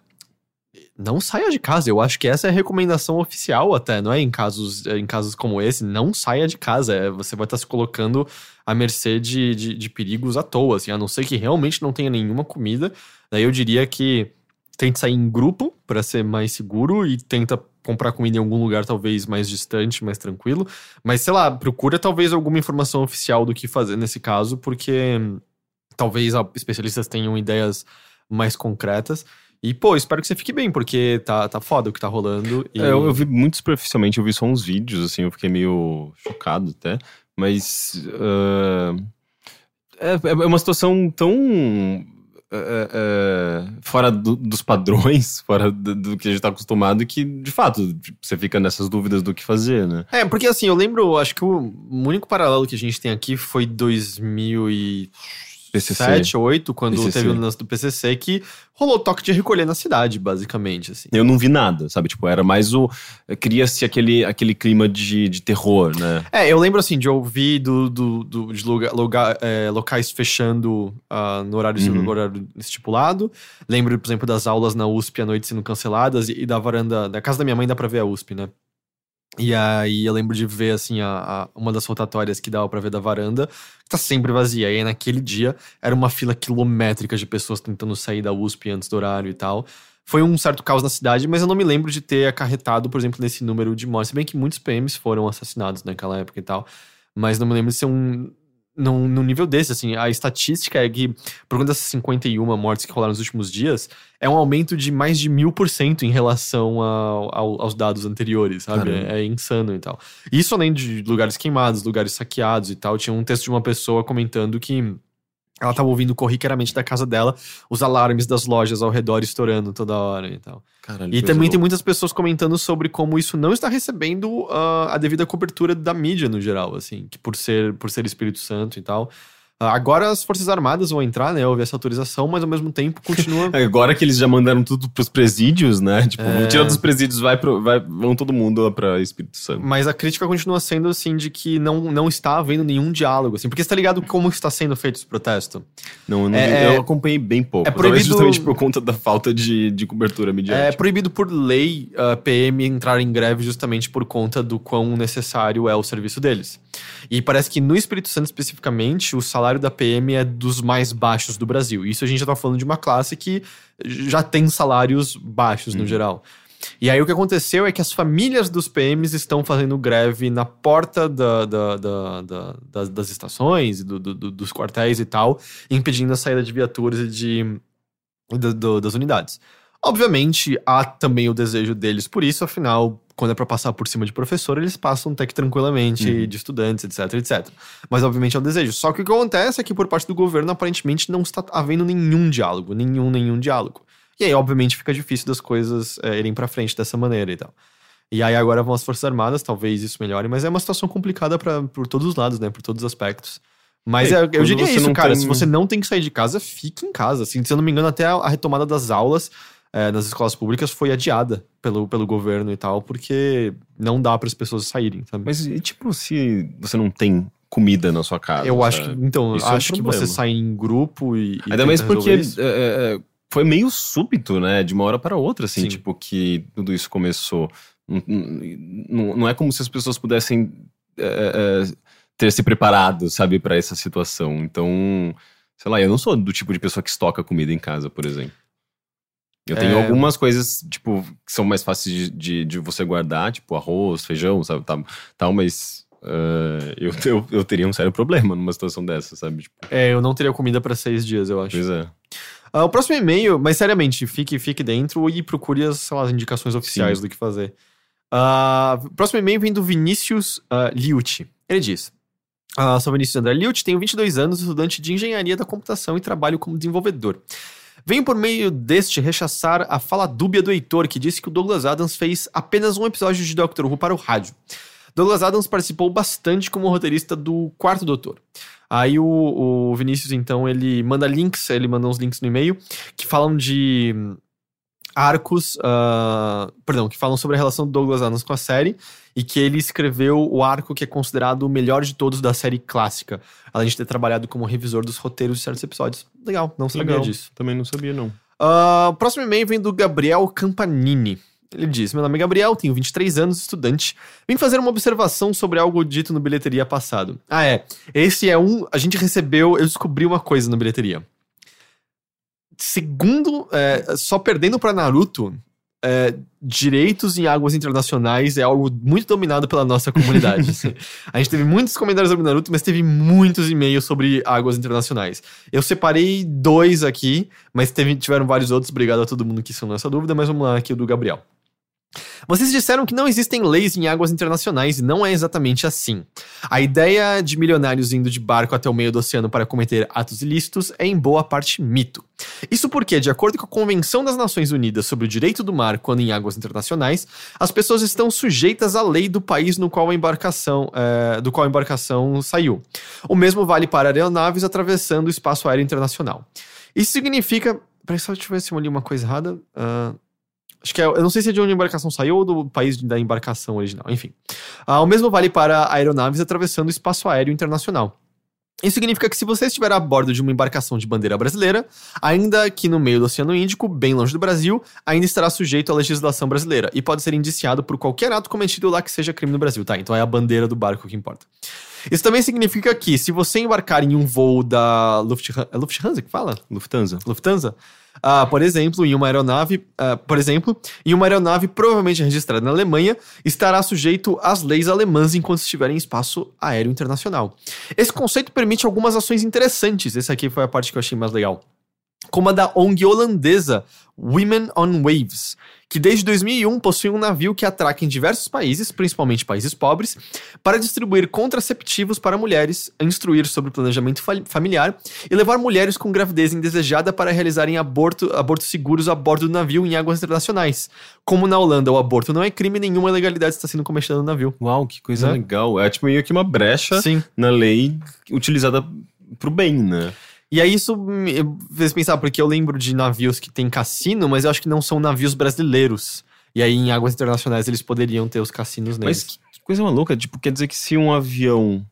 não saia de casa. Eu acho que essa é a recomendação oficial até, não é? Em casos, em casos como esse, não saia de casa. É, você vai estar se colocando à mercê de, de, de perigos à toa, assim, a não ser que realmente não tenha nenhuma comida. Daí eu diria que tente sair em grupo para ser mais seguro e tenta comprar comida em algum lugar talvez mais distante, mais tranquilo. Mas sei lá, procura talvez alguma informação oficial do que fazer nesse caso, porque talvez especialistas tenham ideias mais concretas. E, pô, espero que você fique bem, porque tá, tá foda o que tá rolando. E... É, eu, eu vi muito superficialmente, eu vi só uns vídeos, assim, eu fiquei meio chocado até. Mas. ah, é, é uma situação tão. é, é, fora do- dos padrões, [laughs] fora do, do que a gente tá acostumado, que de fato tipo, você fica nessas dúvidas do que fazer, né? É, porque assim, eu lembro, acho que o único paralelo que a gente tem aqui foi 2007, 2008, quando PCC. teve o lance do PCC, que rolou toque de recolher na cidade, basicamente, assim. Eu não vi nada, sabe? Tipo, era mais o. Cria-se aquele, aquele clima de, de terror, né? É, eu lembro assim de ouvir do, do, do- de lugar, lugar- é, locais fechando ah, no, horário, Uhum. no horário estipulado. Lembro, por exemplo, das aulas na USP à noite sendo canceladas e, e da varanda. Da casa da minha mãe dá pra ver a USP, né? E aí eu lembro de ver, assim, a, a- uma das rotatórias que dava pra ver da varanda, que tá sempre vazia. E aí naquele dia era uma fila quilométrica de pessoas tentando sair da USP antes do horário e tal. Foi um certo caos na cidade, mas eu não me lembro de ter acarretado, por exemplo, nesse número de mortes. Se bem que muitos PMs foram assassinados naquela época e tal. Mas não me lembro de ser um. Num, num nível desse, assim. A estatística é que, por conta dessas 51 mortes que rolaram nos últimos dias, é um aumento de mais de mil por cento em relação ao- ao- aos dados anteriores, sabe? É, é insano e tal. Isso além de lugares queimados, lugares saqueados e tal. Tinha um texto de uma pessoa comentando que ela tava ouvindo corriqueiramente da casa dela os alarmes das lojas ao redor estourando toda hora e tal. Caralho, E também tem muitas pessoas comentando sobre como isso não está recebendo ah, a devida cobertura da mídia no geral, assim, que por ser por ser Espírito Santo e tal. Ah, agora as Forças Armadas vão entrar, né? Houve essa autorização, mas ao mesmo tempo continua. [laughs] Agora que eles já mandaram tudo pros presídios, né? Tipo, É. tira dos presídios, vai pro, vai, vão todo mundo lá pra Espírito Santo. mas a crítica continua sendo, assim, de que não, não está havendo nenhum diálogo, assim. Porque você tá ligado como está sendo feito esse protesto? Não, eu, não É- vi- é- eu acompanhei bem pouco. é Talvez proibido- justamente por conta da falta de, de cobertura É midiática. proibido por lei a PM entrar em greve justamente por conta do quão necessário é o serviço deles. E parece que no Espírito Santo especificamente, o salário da PM é dos mais baixos do Brasil. Isso a gente já tá falando de uma classe que já tem salários baixos no geral. E aí o que aconteceu é que as famílias dos PMs estão fazendo greve na porta da- da- da- da- das, das estações, do- do- do- dos quartéis e tal, impedindo a saída de viaturas e de, do- das unidades. Obviamente, há também o desejo deles por isso, afinal, quando é pra passar por cima de professor, eles passam até que tranquilamente, Uhum. de estudantes, etc, etc. Mas, obviamente, é o desejo. Só que o que acontece é que, por parte do governo, aparentemente não está havendo nenhum diálogo. Nenhum, nenhum diálogo. E aí, obviamente, fica difícil das coisas é, irem pra frente dessa maneira e tal. E aí, agora vão as Forças Armadas, talvez isso melhore, mas é uma situação complicada pra, por todos os lados, né? Por todos os aspectos. Mas É, é, eu diria isso, cara. tem- Se você não tem que sair de casa, fique em casa. Assim, se eu não me engano, até a retomada das aulas é, nas escolas públicas foi adiada pelo, pelo governo e tal, porque não dá para as pessoas saírem, sabe? Mas e, tipo, se você não tem comida na sua casa? eu acho que, então, Isso é um acho que você sai em grupo e. e Ainda mais porque é, é, foi meio súbito, né? De uma hora para outra, assim, Sim. tipo, que tudo isso começou. Não, não- não é como se as pessoas pudessem é, é, ter se preparado, sabe, pra essa situação. Então, sei lá, eu não sou do tipo de pessoa que estoca comida em casa, por exemplo. Eu tenho É. algumas coisas, tipo, que são mais fáceis de, de, de você guardar, tipo arroz, feijão, sabe, tal, tal mas eh, eu, eu, eu teria um sério problema numa situação dessa, sabe? Tipo, É, eu não teria comida pra seis dias, eu acho. pois é. Ah, o próximo e-mail, mas seriamente, fique, fique dentro e procure as, sei lá, as indicações oficiais do que fazer. Ah, o próximo e-mail vem do Vinícius uh, Liucci. Ele diz: ah, Sou Vinícius André Liucci, tenho 22 anos, estudante de engenharia da computação e trabalho como desenvolvedor. Venho por meio deste rechaçar a fala dúbia do Heitor, que disse que o Douglas Adams fez apenas um episódio de Doctor Who para o rádio. Douglas Adams participou bastante como roteirista do Quarto Doutor. Aí o, o Vinícius, então, ele manda links, ele manda uns links no e-mail que falam de arcos, ah, perdão, que falam sobre a relação do Douglas Adams com a série e que ele escreveu o arco que é considerado o melhor de todos da série clássica, além de ter trabalhado como revisor dos roteiros de certos episódios. Legal, não sabia Legal. disso. Também não sabia, não. Ah, o próximo e-mail vem do Gabriel Campanini. Ele diz: Meu nome é Gabriel, tenho 23 anos, estudante. Vim fazer uma observação sobre algo dito no bilheteria passado. Ah, é. Esse é um. A gente recebeu. Eu descobri uma coisa no bilheteria. Segundo. é, só perdendo pra Naruto. é, direitos em águas internacionais é algo muito dominado pela nossa comunidade. assim. [laughs] A gente teve muitos comentários sobre Naruto, mas teve muitos e-mails sobre águas internacionais. Eu separei dois aqui, mas teve- tiveram vários outros. Obrigado a todo mundo que são nessa dúvida, mas vamos lá aqui o do Gabriel. Vocês disseram que não existem leis em águas internacionais e não é exatamente assim. A ideia de milionários indo de barco até o meio do oceano para cometer atos ilícitos é em boa parte mito. Isso porque, de acordo com a Convenção das Nações Unidas sobre o Direito do Mar quando em águas internacionais, as pessoas estão sujeitas à lei do país no qual a embarcação, eh, do qual a embarcação saiu. O mesmo vale para aeronaves atravessando o espaço aéreo internacional. Isso significa. Peraí, só deixa eu ver se eu li uma coisa errada. Ah, acho que é, eu não sei se é de onde a embarcação saiu ou do país da embarcação original. Enfim. Ah, o mesmo vale para aeronaves atravessando o espaço aéreo internacional. Isso significa que se você estiver a bordo de uma embarcação de bandeira brasileira, ainda que no meio do Oceano Índico, bem longe do Brasil, ainda estará sujeito à legislação brasileira e pode ser indiciado por qualquer ato cometido lá que seja crime no Brasil, tá? Então é a bandeira do barco que importa. Isso também significa que, se você embarcar em um voo da Lufthansa, é Lufthansa que fala? Lufthansa. Lufthansa, ah, por exemplo, em uma aeronave, ah, por exemplo, em uma aeronave provavelmente registrada na Alemanha, estará sujeito às leis alemãs enquanto estiver em espaço aéreo internacional. Esse conceito permite algumas ações interessantes. Essa aqui foi a parte que eu achei mais legal. Como a da ONG holandesa Women on Waves, que desde 2001 possui um navio que atraca em diversos países, principalmente países pobres, para distribuir contraceptivos para mulheres, instruir sobre planejamento fa- familiar e levar mulheres com gravidez indesejada para realizarem aborto, abortos seguros a bordo do navio em águas internacionais. Como na Holanda o aborto não é crime, nenhuma ilegalidade está sendo cometida no navio. Uau, que coisa Né? legal. É tipo meio que uma brecha Sim. na lei utilizada pro bem, né? E aí isso me fez pensar, porque eu lembro de navios que tem cassino, mas eu acho que não são navios brasileiros. E aí em águas internacionais eles poderiam ter os cassinos Mas neles. que, que coisa maluca. Tipo, quer dizer que se um avião,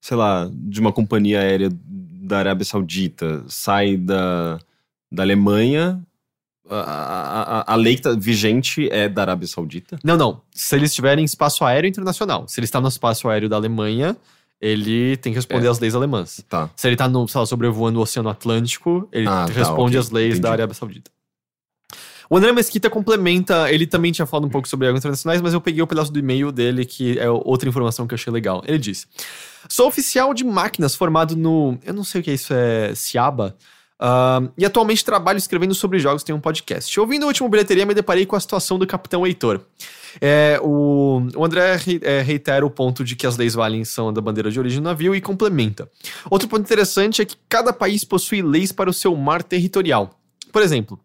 sei lá, de uma companhia aérea da Arábia Saudita sai da, da Alemanha, a, a, a- lei tá vigente é da Arábia Saudita? Não, não. Se eles estiverem em espaço aéreo internacional. Se ele está no espaço aéreo da Alemanha, ele tem que responder É. às leis alemãs. Tá. Se ele está no, sei lá, sobrevoando o Oceano Atlântico, ele Ah, tá, responde ok. às leis da Entendi. Arábia Saudita. O André Mesquita complementa, ele também tinha falado um pouco sobre águas internacionais, mas eu peguei o pedaço do e-mail dele, que é outra informação que eu achei legal. Ele diz: Sou oficial de máquinas formado no. Eu não sei o que é isso, é Ciaba. Ah, e atualmente trabalho escrevendo sobre jogos, tenho um podcast. Ouvindo o último bilheteria, me deparei com a situação do Capitão Heitor. É, o, o André re- é, reitera o ponto de que as leis valem são da bandeira de origem do navio e complementa. Outro ponto interessante é que cada país possui leis para o seu mar territorial. Por exemplo,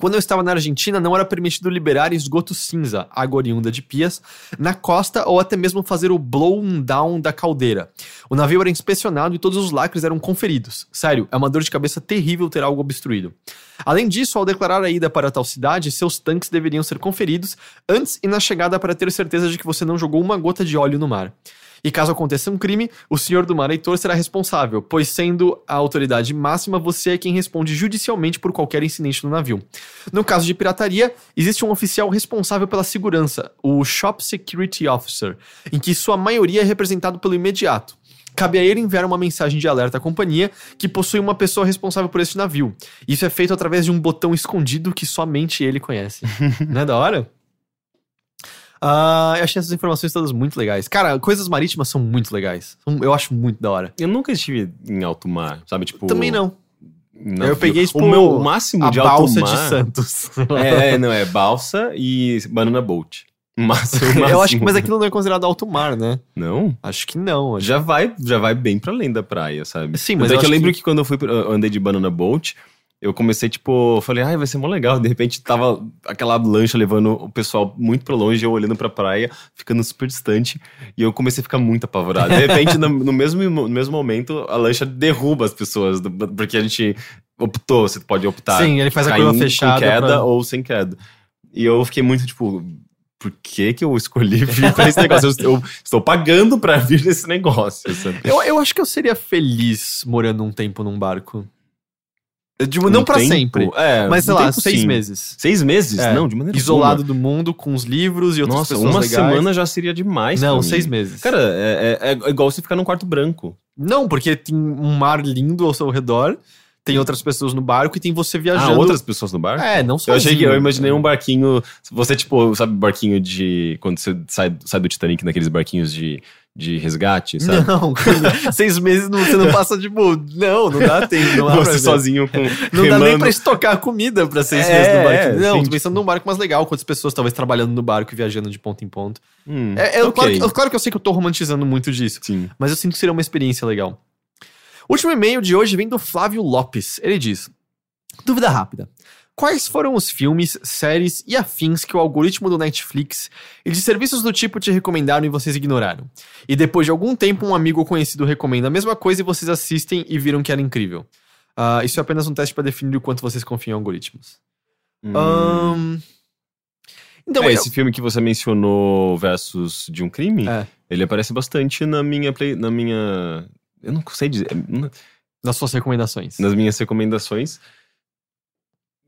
quando eu estava na Argentina, não era permitido liberar esgoto cinza, água oriunda de pias, na costa ou até mesmo fazer o blow down da caldeira. O navio era inspecionado e todos os lacres eram conferidos. Sério, é uma dor de cabeça terrível ter algo obstruído. Além disso, ao declarar a ida para tal cidade, seus tanques deveriam ser conferidos antes e na chegada para ter certeza de que você não jogou uma gota de óleo no mar. E caso aconteça um crime, o senhor do mar Heitor será responsável, pois sendo a autoridade máxima, você é quem responde judicialmente por qualquer incidente no navio. No caso de pirataria, existe um oficial responsável pela segurança, o Shop Security Officer, em que sua maioria é representado pelo imediato. Cabe a ele enviar uma mensagem de alerta à companhia que possui uma pessoa responsável por este navio. Isso é feito através de um botão escondido que somente ele conhece. [laughs] Não é da hora? Ah, eu achei essas informações todas muito legais. Cara, coisas marítimas são muito legais. Eu acho muito da hora. Eu nunca estive em alto mar, sabe? Tipo. Também não. Eu peguei, tipo, o meu o máximo A de alto balsa mar. de Santos. [laughs] É, é, não, é [laughs] balsa e banana boat. O [laughs] eu acho que, mas aquilo não é considerado alto mar, né? Não? Acho que não. acho- Já vai, já vai bem pra além da praia, sabe? Sim, mas é eu que eu lembro que- que... quando eu fui eu andei de banana boat, eu comecei, tipo, falei, ai, vai ser mó legal. De repente tava aquela lancha levando o pessoal muito pra longe, eu olhando pra praia, ficando super distante, e eu comecei a ficar muito apavorado. De repente, no, no mesmo, no mesmo momento, a lancha derruba as pessoas, porque a gente optou, você pode optar. Sim, ele faz a curva com fechada. queda pra- ou sem queda. E eu fiquei muito, tipo, por que que eu escolhi vir pra esse [laughs] negócio? Eu, eu estou pagando pra vir nesse negócio? Eu, eu acho que eu seria feliz morando um tempo num barco. Eu digo, não Um pra tempo- sempre. É, Mas sei um lá, seis sim. meses. Seis meses? É, Não, de maneira Isolado do mundo, com os livros e alguma. outras Nossa, pessoas uma legais. semana já seria demais. Não, seis meses. Cara, é, é- é igual você ficar num quarto branco. Não, porque tem um mar lindo ao seu redor, tem outras pessoas no barco e tem você viajando. Ah, outras pessoas no barco? É, não Eu sozinho. achei que eu imaginei um barquinho. Você, tipo, sabe, barquinho de. Quando você sai, sai do Titanic naqueles barquinhos de, de resgate, sabe? Não, [laughs] seis meses não- você não passa, tipo, não, não dá tempo. Não, dá Você sozinho com. [laughs] não dá nem remando. pra estocar comida pra seis É, meses no barco. é, não, sim, tô pensando num barco mais legal, quantas pessoas talvez trabalhando no barco e viajando de ponto em ponto. Hum, É, é, ok. claro, que, eu- claro que eu sei que eu tô romantizando muito disso, Sim. mas eu sinto que seria uma experiência legal. O último e-mail de hoje vem do Flávio Lopes. Ele diz: Dúvida rápida. Quais foram os filmes, séries e afins que o algoritmo do Netflix e de serviços do tipo te recomendaram e vocês ignoraram? E depois de algum tempo, um amigo ou conhecido recomenda a mesma coisa e vocês assistem e viram que era incrível. Ah, isso é apenas um teste para definir o quanto vocês confiam em algoritmos. Hum. Ahn, Então, é, eu- esse filme que você mencionou versus de um crime, É. ele aparece bastante na minha play, na minha, eu não sei dizer, na- nas suas recomendações. nas minhas recomendações.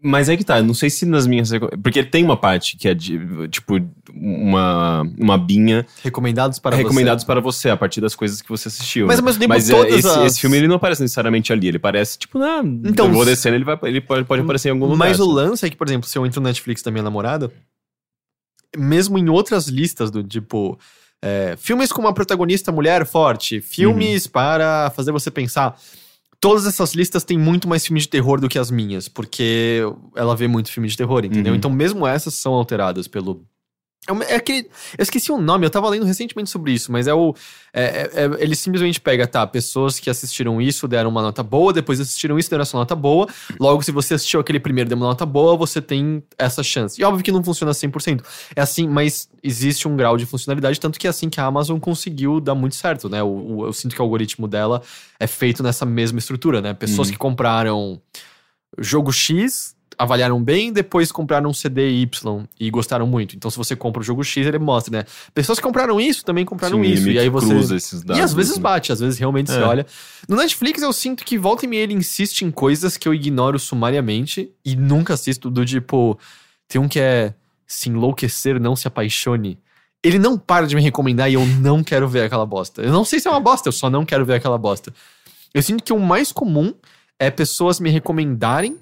Mas é que tá, não sei se nas minhas porque tem uma parte que é de, tipo uma uma binha Recomendados para recomendados você. para você a partir das coisas que você assistiu. Mas né? tempo, Mas é, esse, as- esse filme ele não aparece necessariamente ali, ele parece tipo, ah, Então, eu vou descendo, ele vai ele pode, pode aparecer em algum lugar. Mas o sabe? lance é que, por exemplo, se eu entro no Netflix da minha namorada, mesmo em outras listas do tipo. é, filmes com uma protagonista mulher forte, filmes para fazer você pensar. Todas essas listas têm muito mais filmes de terror do que as minhas, porque ela vê muito filme de terror, entendeu? Uhum. Então, mesmo essas são alteradas pelo. É É aquele. Eu esqueci o nome, eu tava lendo recentemente sobre isso, mas é o. é- é- é- ele simplesmente pega, tá, pessoas que assistiram isso deram uma nota boa, depois assistiram isso deram essa nota boa. Logo, se você assistiu aquele primeiro e deu uma nota boa, você tem essa chance. E óbvio que não funciona 100%. É assim, mas existe um grau de funcionalidade, tanto que é assim que a Amazon conseguiu dar muito certo, né? O, o- eu sinto que o algoritmo dela é feito nessa mesma estrutura, né? Pessoas Uhum. que compraram jogo X avaliaram bem, depois compraram um CD Y e gostaram muito. Então, se você compra o jogo X, ele mostra, né? Pessoas que compraram isso também compraram Sim, isso. E aí você. cruza esses dados. E às vezes né? bate, às vezes realmente você É. olha. No Netflix eu sinto que volta e meia ele insiste em coisas que eu ignoro sumariamente e nunca assisto, do tipo. Tem um que é Se enlouquecer, não se apaixone. Ele não para de me recomendar e eu não quero ver aquela bosta. Eu não sei se é uma bosta, eu só não quero ver aquela bosta. Eu sinto que o mais comum é pessoas me recomendarem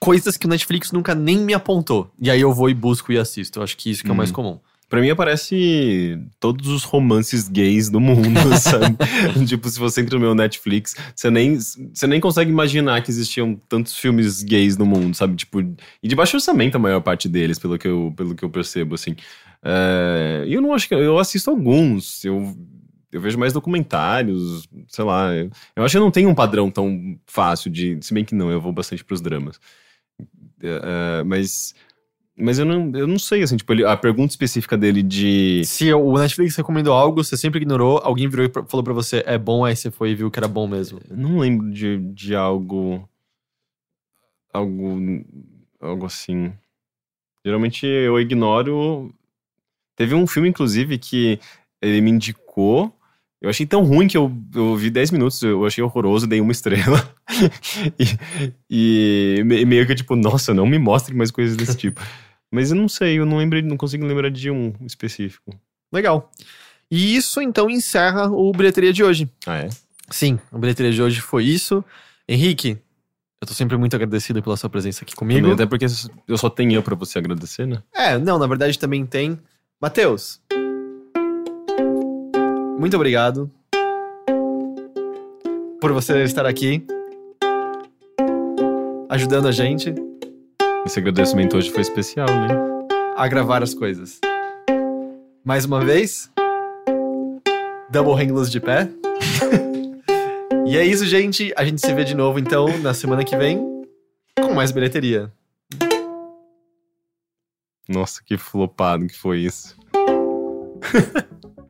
coisas que o Netflix nunca nem me apontou. E aí eu vou e busco e assisto. Eu acho que isso que é o mais Hum. comum. Pra mim aparece todos os romances gays do mundo, [laughs] sabe? tipo, se você entra no meu Netflix, você nem, você nem consegue imaginar que existiam tantos filmes gays no mundo, sabe? Tipo, e de baixo orçamento a maior parte deles, pelo que eu, pelo que eu percebo, assim. É, E eu não acho que... Eu assisto alguns, eu... Eu vejo mais documentários, sei lá. Eu, eu acho que não tem um padrão tão fácil de. Se bem que não, eu vou bastante pros dramas. É, é, mas. Mas eu não, eu não sei, assim, tipo, ele- a pergunta específica dele de. Se o Netflix recomendou algo, você sempre ignorou, alguém virou e falou pra você, é bom, aí você foi e viu que era bom mesmo. Eu não lembro de, de algo. Algo. Algo assim. Geralmente eu ignoro. Teve um filme, inclusive, que ele me indicou. Eu achei tão ruim que eu, eu vi 10 minutos, eu achei horroroso, dei uma estrela. [laughs] e, e me- meio que tipo, nossa, não me mostre mais coisas desse tipo. Mas eu não sei, eu não lembro, não consigo lembrar de um específico. Legal. E isso então encerra o bilheteria de hoje. Ah, é? Sim, a bilheteria de hoje foi isso. Henrique, eu tô sempre muito agradecido pela sua presença aqui comigo. Também, até porque eu só tenho eu pra você agradecer, né? É, não, na verdade também tem. Matheus. Muito obrigado por você estar aqui ajudando a gente Esse agradecimento hoje foi especial, né? a gravar as coisas. Mais uma vez, double hang de pé. [laughs] e é isso, gente. A gente se vê de novo então na semana que vem com mais bilheteria. Nossa, que flopado que foi isso. [laughs]